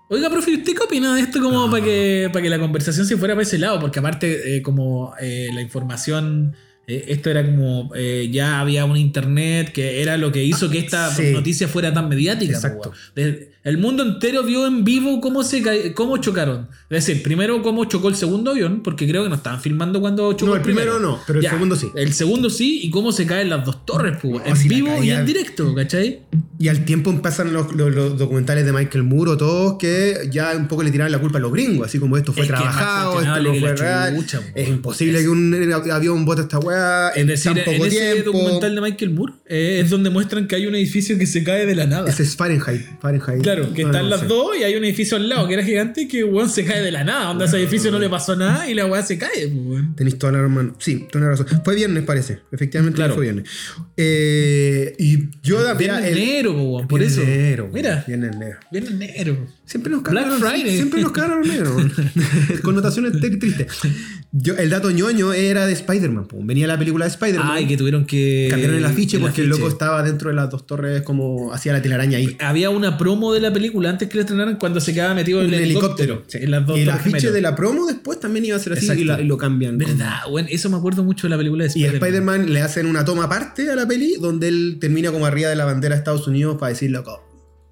oiga, profe, ¿usted qué opina de esto como para, que, para que la conversación se fuera para ese lado? Porque aparte, eh, como eh, la información, eh, esto era como, eh, ya había un internet que era lo que hizo que esta Sí. noticia fuera tan mediática. Exacto. El mundo entero vio en vivo cómo, se cómo chocaron. Es decir, primero cómo chocó el segundo avión, porque creo que no estaban filmando cuando chocó No, el primero no, pero el segundo sí. El segundo sí, y cómo se caen las dos torres, No, en si vivo y en directo, ¿cachai? Y al tiempo empiezan los, los- los documentales de Michael Moore o todos que ya un poco le tiraban la culpa a los gringos, así como esto fue Es trabajado, esto no fue real. chucha, es imposible que un avión bote esta weá Es en tan en poco ese tiempo. documental de Michael Moore eh, es donde muestran que hay un edificio que se cae de la nada. Ese es Fahrenheit. Fahrenheit. Claro, que Ah, están no las dos y hay un edificio al lado que era gigante que weón se cae de la nada. Onda ese edificio no le pasó nada y la weá se cae, pues, weón. Tenéis toda la hermano. Sí, toda la razón. Fue viernes, parece. Efectivamente, Claro. fue viernes. Eh, y yo mira, Viernes negro, po, weón, por eso. negro, Mira, Viernes negro. viernes negro. Siempre nos Black cagaron. Friday. Siempre nos cagaron los negros. Connotaciones tri- tristes. Yo, el dato ñoño era de Spider-Man. Venía la película de Spider-Man. Ay, que tuvieron que. Cambiaron el afiche el porque el loco estaba dentro de las dos torres como hacía la telaraña ahí. Había una promo de la película antes que la estrenaran cuando se quedaba metido en el helicóptero. sí. En las dos y el afiche de la promo después también iba a ser así y, la- y lo cambian. Verdad, weón. Eso me acuerdo mucho de la película de Y a Spider-Man. Spider-Man le hacen una toma aparte a la peli donde él termina como arriba de la bandera de Estados Unidos para decir, loco,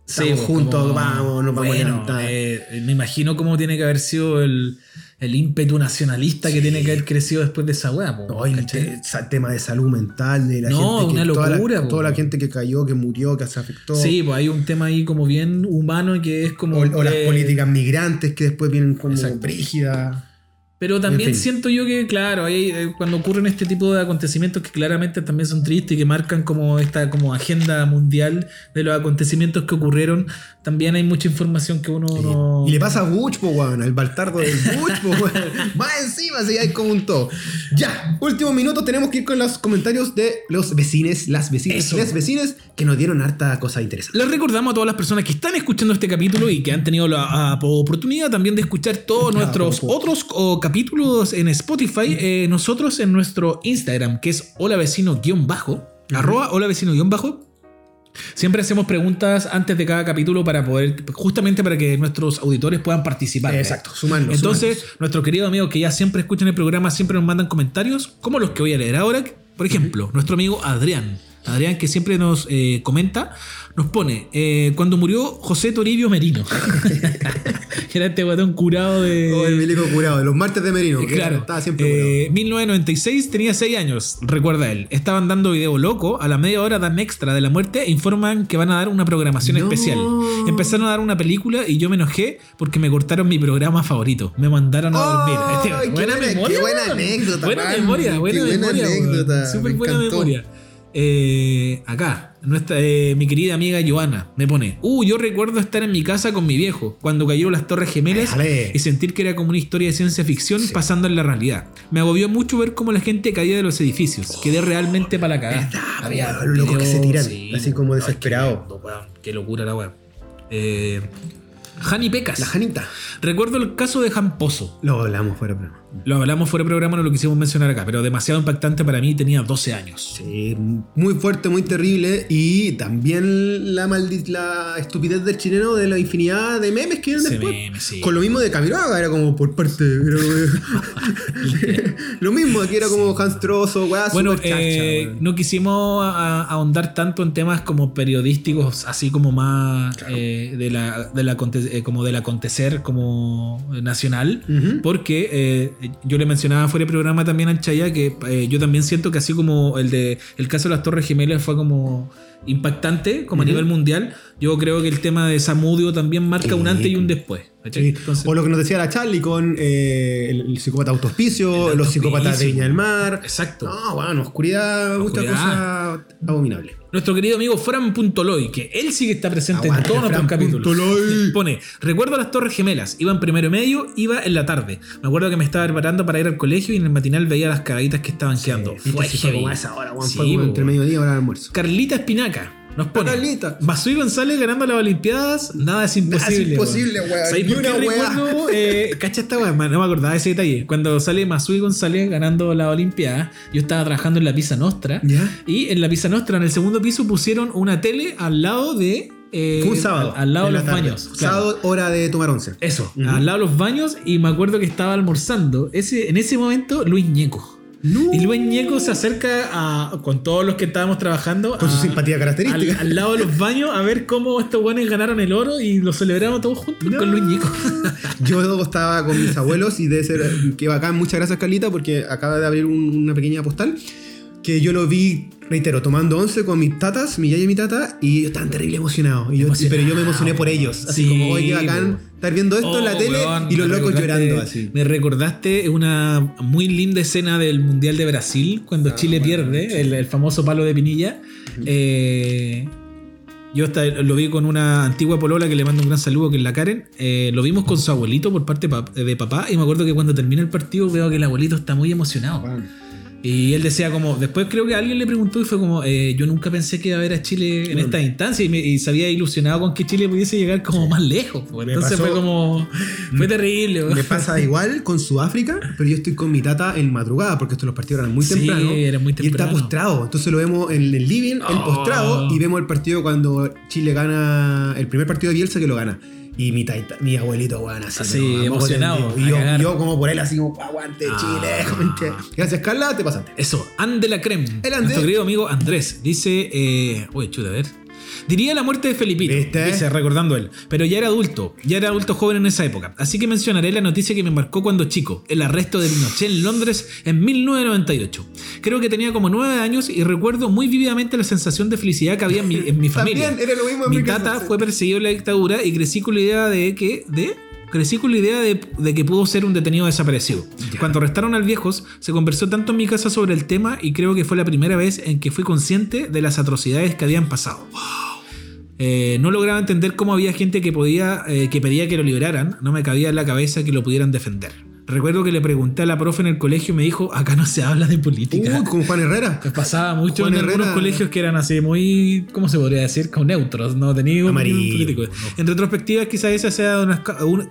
estamos pues, juntos, como- vamos, nos vamos bueno, a eh, me imagino cómo tiene que haber sido el, el ímpetu nacionalista que tiene que haber crecido después de esa weá. No, el tema de salud mental, de la No, gente que una toda la- toda gente que cayó, que murió, que se afectó. Sí, pues hay un tema ahí como bien humano que es como. O, o las políticas migrantes que después vienen como brígidas. Pero también En fin. siento yo que, claro, eh, cuando ocurren este tipo de acontecimientos que claramente también son tristes y que marcan como esta como agenda mundial de los acontecimientos que ocurrieron, también hay mucha información que uno no. Y le pasa a Butch, po, weón, al Baltardo del Butch, po, weón. Más encima, si hay como un todo. Ya, último minuto, tenemos que ir con los comentarios de los vecines, las vecinas, las vecines que nos dieron harta cosa interesante. Les recordamos a todas las personas que están escuchando este capítulo y que han tenido la ah, oportunidad también de escuchar todos Claro, nuestros po. otros oh, capítulos en Spotify, eh, nosotros en nuestro Instagram, que es hola vecino guion bajo, arroba hola vecino guion bajo. Siempre hacemos preguntas antes de cada capítulo para poder, justamente para que nuestros auditores puedan participar. Exacto, sumarnos. Entonces, sumarnos. nuestros queridos amigos que ya siempre escuchan el programa, siempre nos mandan comentarios, como los que voy a leer ahora. Por ejemplo, nuestro amigo Adrián. Adrián, que siempre nos eh, comenta, nos pone, eh, cuando murió José Toribio Merino. era este guatón curado de... Oh, el milico curado, los martes de Merino, Claro. estaba siempre. Eh, 1996 tenía 6 años, recuerda él. Estaban dando video loco, a la media hora dan extra de la muerte e informan que van a dar una programación No. especial. Empezaron a dar una película y yo me enojé porque me cortaron mi programa favorito. Me mandaron a dormir. ¡Ay, Este, buena buena- memoria. qué buena anécdota, Buena man. memoria, Qué buena buena memoria. anécdota, Súper buena memoria. Eh, acá, nuestra, eh, mi querida amiga Joana me pone: Uh, yo recuerdo estar en mi casa con mi viejo cuando cayeron las Torres Gemelas Déjale. y sentir que era como una historia de ciencia ficción pasando en la realidad. Me agobió mucho ver cómo la gente caía de los edificios. Quedé realmente para la cagada. Weón, los locos que se tiran, así como desesperado. qué locura la weá. Eh, Jani Pecas. La Janita. Recuerdo el caso de Jan Pozo. Lo hablamos fuera, pero. Lo hablamos fuera de programa, no lo quisimos mencionar acá, pero demasiado impactante para mí, tenía 12 años. Sí, muy fuerte, muy terrible. Y también la la estupidez del chileno de la infinidad de memes que Ese después. meme, sí. Con lo mismo de Camiroaga, era como por parte. era lo mismo, aquí era como Hans Trozo, weá, Bueno, eh, no quisimos ahondar tanto en temas como periodísticos, así como más eh, de la, de la eh, como del acontecer como nacional, porque eh, yo le mencionaba fuera de programa también al Chaya que eh, yo también siento que así como el de el caso de las Torres Gemelas fue como impactante como a nivel mundial, yo creo que el tema de Samudio también marca un antes y un después. ¿cachai? Sí. Entonces- o lo que nos decía la Charlie con eh, el, el psicópata autospicio, El los psicópatas de. Viña del Mar. Exacto. No, bueno, oscuridad, mucha Oscuridad. cosa abominable. Nuestro querido amigo Fran.loy, que él sí que está presente Aguante, en todos nuestros capítulos. Pone, recuerdo las Torres Gemelas, iba en primero y medio, iba en la tarde. Me acuerdo que me estaba preparando para ir al colegio y en el matinal veía las cagaditas que estaban quedando. Fue sí fue heavy. como a esa hora, weón, Sí, fue como entre mediodía y hora de almuerzo. Carlita Espinaca nos pone. Basui González ganando las Olimpiadas, nada es imposible. imposible, weón. ¿Sabéis Ni una recuerdo? Eh, cacha esta weá, no me acordaba de ese detalle. Cuando sale Masui González ganando la Olimpiada, yo estaba trabajando en la Pisa Nostra. ¿Ya? Y en la Pisa Nostra, en el segundo piso, pusieron una tele al lado de. eh, Fue un sábado. Al, al lado de los tarde. baños. claro. Sábado, hora de tomar once. Eso, al lado de los baños. Y me acuerdo que estaba almorzando. Ese, en ese momento, Luis Ñeco. No. Y Luis Ñeco se acerca a, con todos los que estábamos trabajando. Con su a- simpatía al, característica. al lado de los baños a ver cómo estos buenos ganaron el oro y lo celebramos todos juntos con Luis Ñeco. Yo estaba con mis abuelos y debe ser que bacán. Muchas gracias, Carlita, porque acaba de abrir un- una pequeña postal. Que yo lo vi, reitero, tomando once con mis tatas, mi yaya y mi tata, y estaban terrible emocionados. Y yo- Emocionado, pero yo me emocioné por ellos. Así Sí, como, oye, qué bacán. Estar viendo esto en la Oh, tele weón, y los locos llorando así. Me recordaste una muy linda escena del Mundial de Brasil cuando Chile pierde, el, el famoso palo de Pinilla. Eh, yo hasta lo vi con una antigua polola que le mando un gran saludo, que es la Karen. Eh, lo vimos con su abuelito por parte de papá y me acuerdo que cuando termina el partido veo que el abuelito está muy emocionado. Y él decía como, después creo que alguien le preguntó y fue como, eh, yo nunca pensé que iba a ver a Chile en esta instancia y, me- y se había ilusionado con que Chile pudiese llegar como más lejos. pues. Entonces pasó- fue como, fue terrible. Me pasa igual con Sudáfrica, pero yo estoy con mi tata en madrugada, porque estos los partidos eran muy Sí, temprano. eran muy Y él está temprano. postrado. Entonces lo vemos en el living, el Oh. postrado, y vemos el partido cuando Chile gana, el primer partido de Bielsa que lo gana. Y mi, taita- mi abuelito, weón, así. Sí, pero, emocionado, Y yo, yo como por él, así como, aguante Ah. Chile. Gracias, Carla, te pasaste. Eso, Ande la Creme. El Andé. Nuestro querido amigo Andrés dice, eh, uy, chuta, a ver. Diría la muerte de Felipito, ¿Viste? dice, recordando él. Pero ya era adulto, ya era adulto joven en esa época. Así que mencionaré la noticia que me marcó cuando chico, el arresto de Pinochet en Londres en 1998. Creo que tenía como nueve años y recuerdo muy vívidamente la sensación de felicidad que había en mi, en mi familia. También era lo mismo en Mi mi tata fue perseguido en la dictadura y crecí con la idea de que... De, Crecí con la idea de, de que pudo ser un detenido desaparecido. Cuando arrestaron al viejos, se conversó tanto en mi casa sobre el tema y creo que fue la primera vez en que fui consciente de las atrocidades que habían pasado. Eh, no lograba entender cómo había gente que podía eh, que pedía que lo liberaran. No me cabía en la cabeza que lo pudieran defender. Recuerdo que le pregunté a la profe en el colegio y me dijo, acá no se habla de política. Uh, con Juan Herrera. Me pasaba mucho Juan en algunos colegios que eran así muy, ¿cómo se podría decir? Como neutros, no tenía político. no. En retrospectiva, quizás esa, sea una,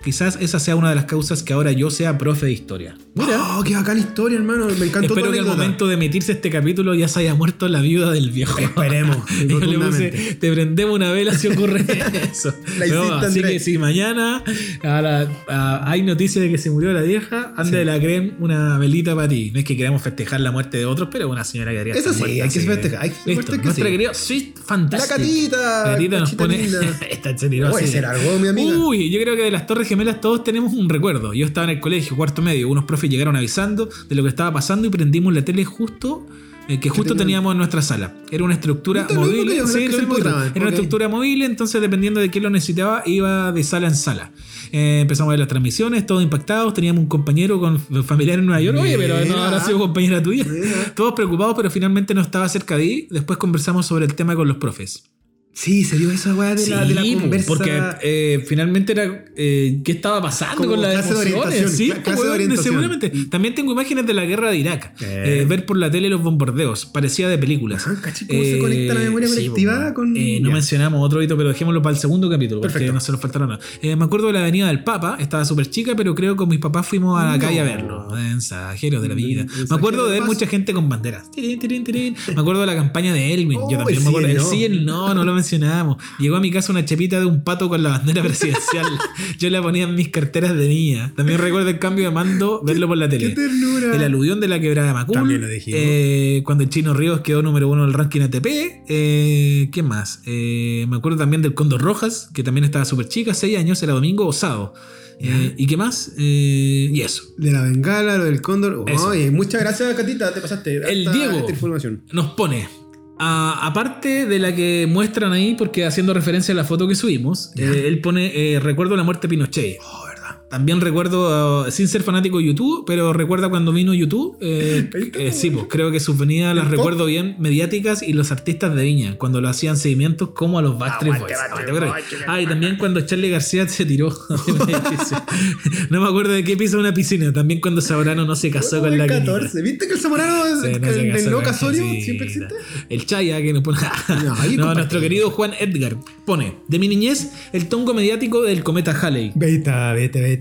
quizás esa sea una de las causas que ahora yo sea profe de historia. Oh, qué bacán historia, hermano. Me encantó Espero que al momento de emitirse este capítulo ya se haya muerto la viuda del viejo. Esperemos, yo le puse, te prendemos una vela si ocurre eso. La No, hiciste, así que si mañana a la- a- hay noticias de que se murió la vieja, ande de la creen una velita para ti. No es que queramos festejar la muerte de otros, pero una señora que haría Eso sí, hay que festejar, hay que Listo, suerte que nuestra sí. querida Sweet La catita. Catita nos pone. Esta señora, Oye, sí. se largó, mi amiga. Uy, yo creo que de las Torres Gemelas todos tenemos un recuerdo. Yo estaba en el colegio, cuarto medio, unos profes llegaron avisando de lo que estaba pasando y prendimos la tele justo. eh, que justo teníamos en nuestra sala. Era una estructura móvil. sí, Era una ok. estructura móvil, entonces dependiendo de quién lo necesitaba, iba de sala en sala. Eh, empezamos a ver las transmisiones, todos impactados. Teníamos un compañero con familiar en Nueva York. Oye, pero no habrá sido compañera tuya. Mira. Todos preocupados, pero finalmente no estaba cerca de ahí. Después conversamos sobre el tema con los profes. Sí, se dio esa weá de, la, de la Sí, conversa. porque eh, finalmente era eh, qué estaba pasando Como con las clase de emociones. orientación, Sí, cla- clase de orientación. seguramente. También tengo imágenes de la guerra de Irak. Eh. Eh, ver por la tele los bombardeos. Parecía de películas. Ah, caché cómo se conecta la memoria sí, colectiva con- Eh, no mencionamos otro hito, pero dejémoslo para el segundo capítulo, porque Perfecto. no se nos faltaron nada. Eh, me acuerdo de la avenida del Papa, estaba súper chica, pero creo que con mis papás fuimos a la No. calle a verlo. Mensajeros de la vida. Mensajeros Me acuerdo de de ver mucha gente con banderas. Tirín, tirín, tirín. Me acuerdo de la campaña de Elwin. Yo Oh, también el me acuerdo. sí, sí, el no, no lo mencionábamos. Llegó a mi casa una chepita de un pato con la bandera presidencial. Yo la ponía en mis carteras de niña. También recuerdo el cambio de mando, verlo por la ¡Qué tele. ternura! El aluvión de la quebrada de Macul. También lo dijimos. Eh, cuando el Chino Ríos quedó número uno en el ranking ATP. Eh, ¿Qué más? Eh, me acuerdo también del Condor Rojas, que también estaba súper chica, 6 años, era domingo o sábado. Eh, ¿Y qué más? Eh, y eso. De la bengala, lo del cóndor. Oye, muchas gracias, Catita, te pasaste. El Diego. esta información. Nos pone. A- aparte de la que muestran ahí, porque haciendo referencia a la foto que subimos, eh, él pone eh, recuerdo la muerte de Pinochet. Oh. También recuerdo, uh, sin ser fanático de YouTube, pero recuerda cuando vino YouTube. eh, eh, sí, pues creo que sus venidas las recuerdo bien, mediáticas y los artistas de Viña, cuando lo hacían seguimientos como a los Backstreet Boys. Backstreet Boys, Boys. Ah, y también cuando Charlie García se tiró. no me acuerdo de qué piso una piscina. También cuando Sabrano no se casó con la quinita. 14. ¿Viste que el es Sí, no casorio siempre existe? El Chaya que nos pone. No, nuestro querido Juan Edgar pone: De mi niñez, el tongo mediático del cometa Halley. Vete, vete, vete,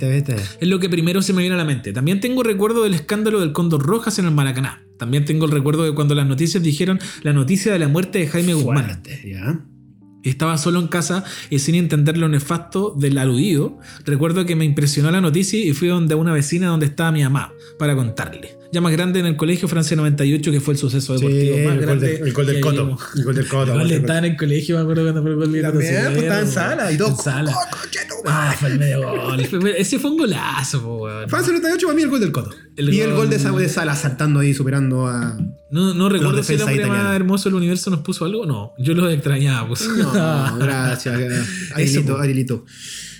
Es lo que primero se me viene a la mente. También tengo recuerdo del escándalo del Cóndor Rojas en el Maracaná. También tengo el recuerdo de cuando las noticias dijeron la noticia de la muerte de Jaime Guzmán. Ya. Estaba solo en casa y sin entender lo nefasto del aludido. Recuerdo que me impresionó la noticia y fui donde una vecina donde estaba mi mamá para contarle. Ya más grande en el colegio Francia 98 que fue el suceso Sí, deportivo más el gol grande del, el gol del Coto. vimos. El gol del Coto. El gol del estaba en el colegio, me acuerdo cuando fue el gol de También, pues, estaba en sala y todo. En sala. ¡Oh, concheto, Ah, fue el medio gol. Ese fue un golazo, po, weón. Francia 98 para mí el gol del Coto. El y el gol- gol de, Sa- de Sala saltando ahí, superando a. No, no recuerdo si el hombre más hermoso del universo nos puso algo. No, yo lo extrañaba. Pues. No, gracias. Arielito, po. Arielito.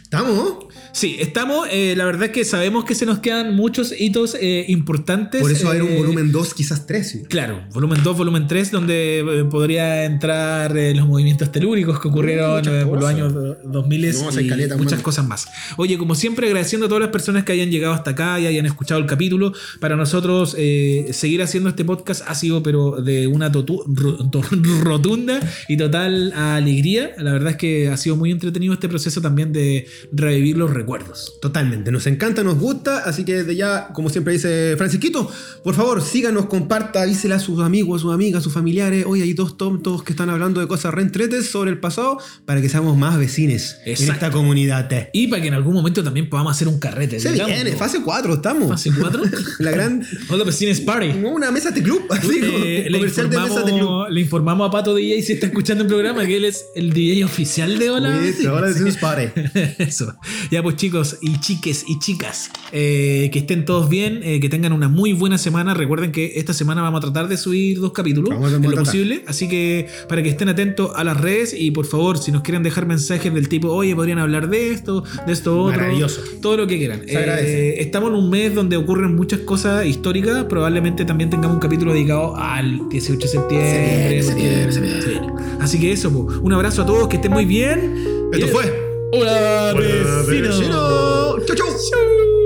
¿Estamos? Sí, estamos. eh, la verdad es que sabemos que se nos quedan muchos hitos eh, importantes. Por eso va a haber un eh, volumen 2, quizás 3. Claro, volumen 2, volumen 3, donde eh, podría entrar eh, los movimientos telúricos que ocurrieron eh, por los años do- 2000 No, hay y caleta, muchas cosas más. Oye, como siempre, agradeciendo a todas las personas que hayan llegado hasta acá y hayan escuchado el capítulo. Para nosotros, eh, seguir haciendo este podcast ha sido, pero de una rotunda y total alegría. La verdad es que ha sido muy entretenido este proceso también de revivir los recuerdos. Totalmente, nos encanta, nos gusta, así que desde ya, como siempre dice Francisquito, por favor, síganos, comparta, avísela a sus amigos, a sus amigas, a sus familiares. Hoy hay dos tontos que están hablando de cosas reentretes sobre el pasado para que seamos más vecines en esta comunidad. Y para que en algún momento también podamos hacer un carrete. Se digamos, viene, fase 4, estamos. Fase 4. La gran. Hola, Vecines Party. como una mesa de club, así Eh, le, comercial de mesa de club. informamos, le informamos a Pato DJ si está escuchando el programa que él es el DJ oficial de Hola. Listo, ahora Vecines. pare. Eso. Ya pues chicos y chiques y chicas, eh, que estén todos bien, eh, que tengan una muy buena semana. Recuerden que esta semana vamos a tratar de subir dos capítulos, Vamos a en lo tratar. posible. Así que para que estén atentos a las redes y por favor, si nos quieren dejar mensajes del tipo, oye, podrían hablar de esto, de esto otro. Maravilloso. Todo lo que quieran. Eh, estamos en un mes donde ocurren muchas cosas históricas. Probablemente también tengamos un capítulo dedicado al 18 de septiembre. Se viene, se viene, se se viene. Así que eso, po. un abrazo a todos, que estén muy bien. Esto fue. Hola, vecino. Chau, chau. Chau.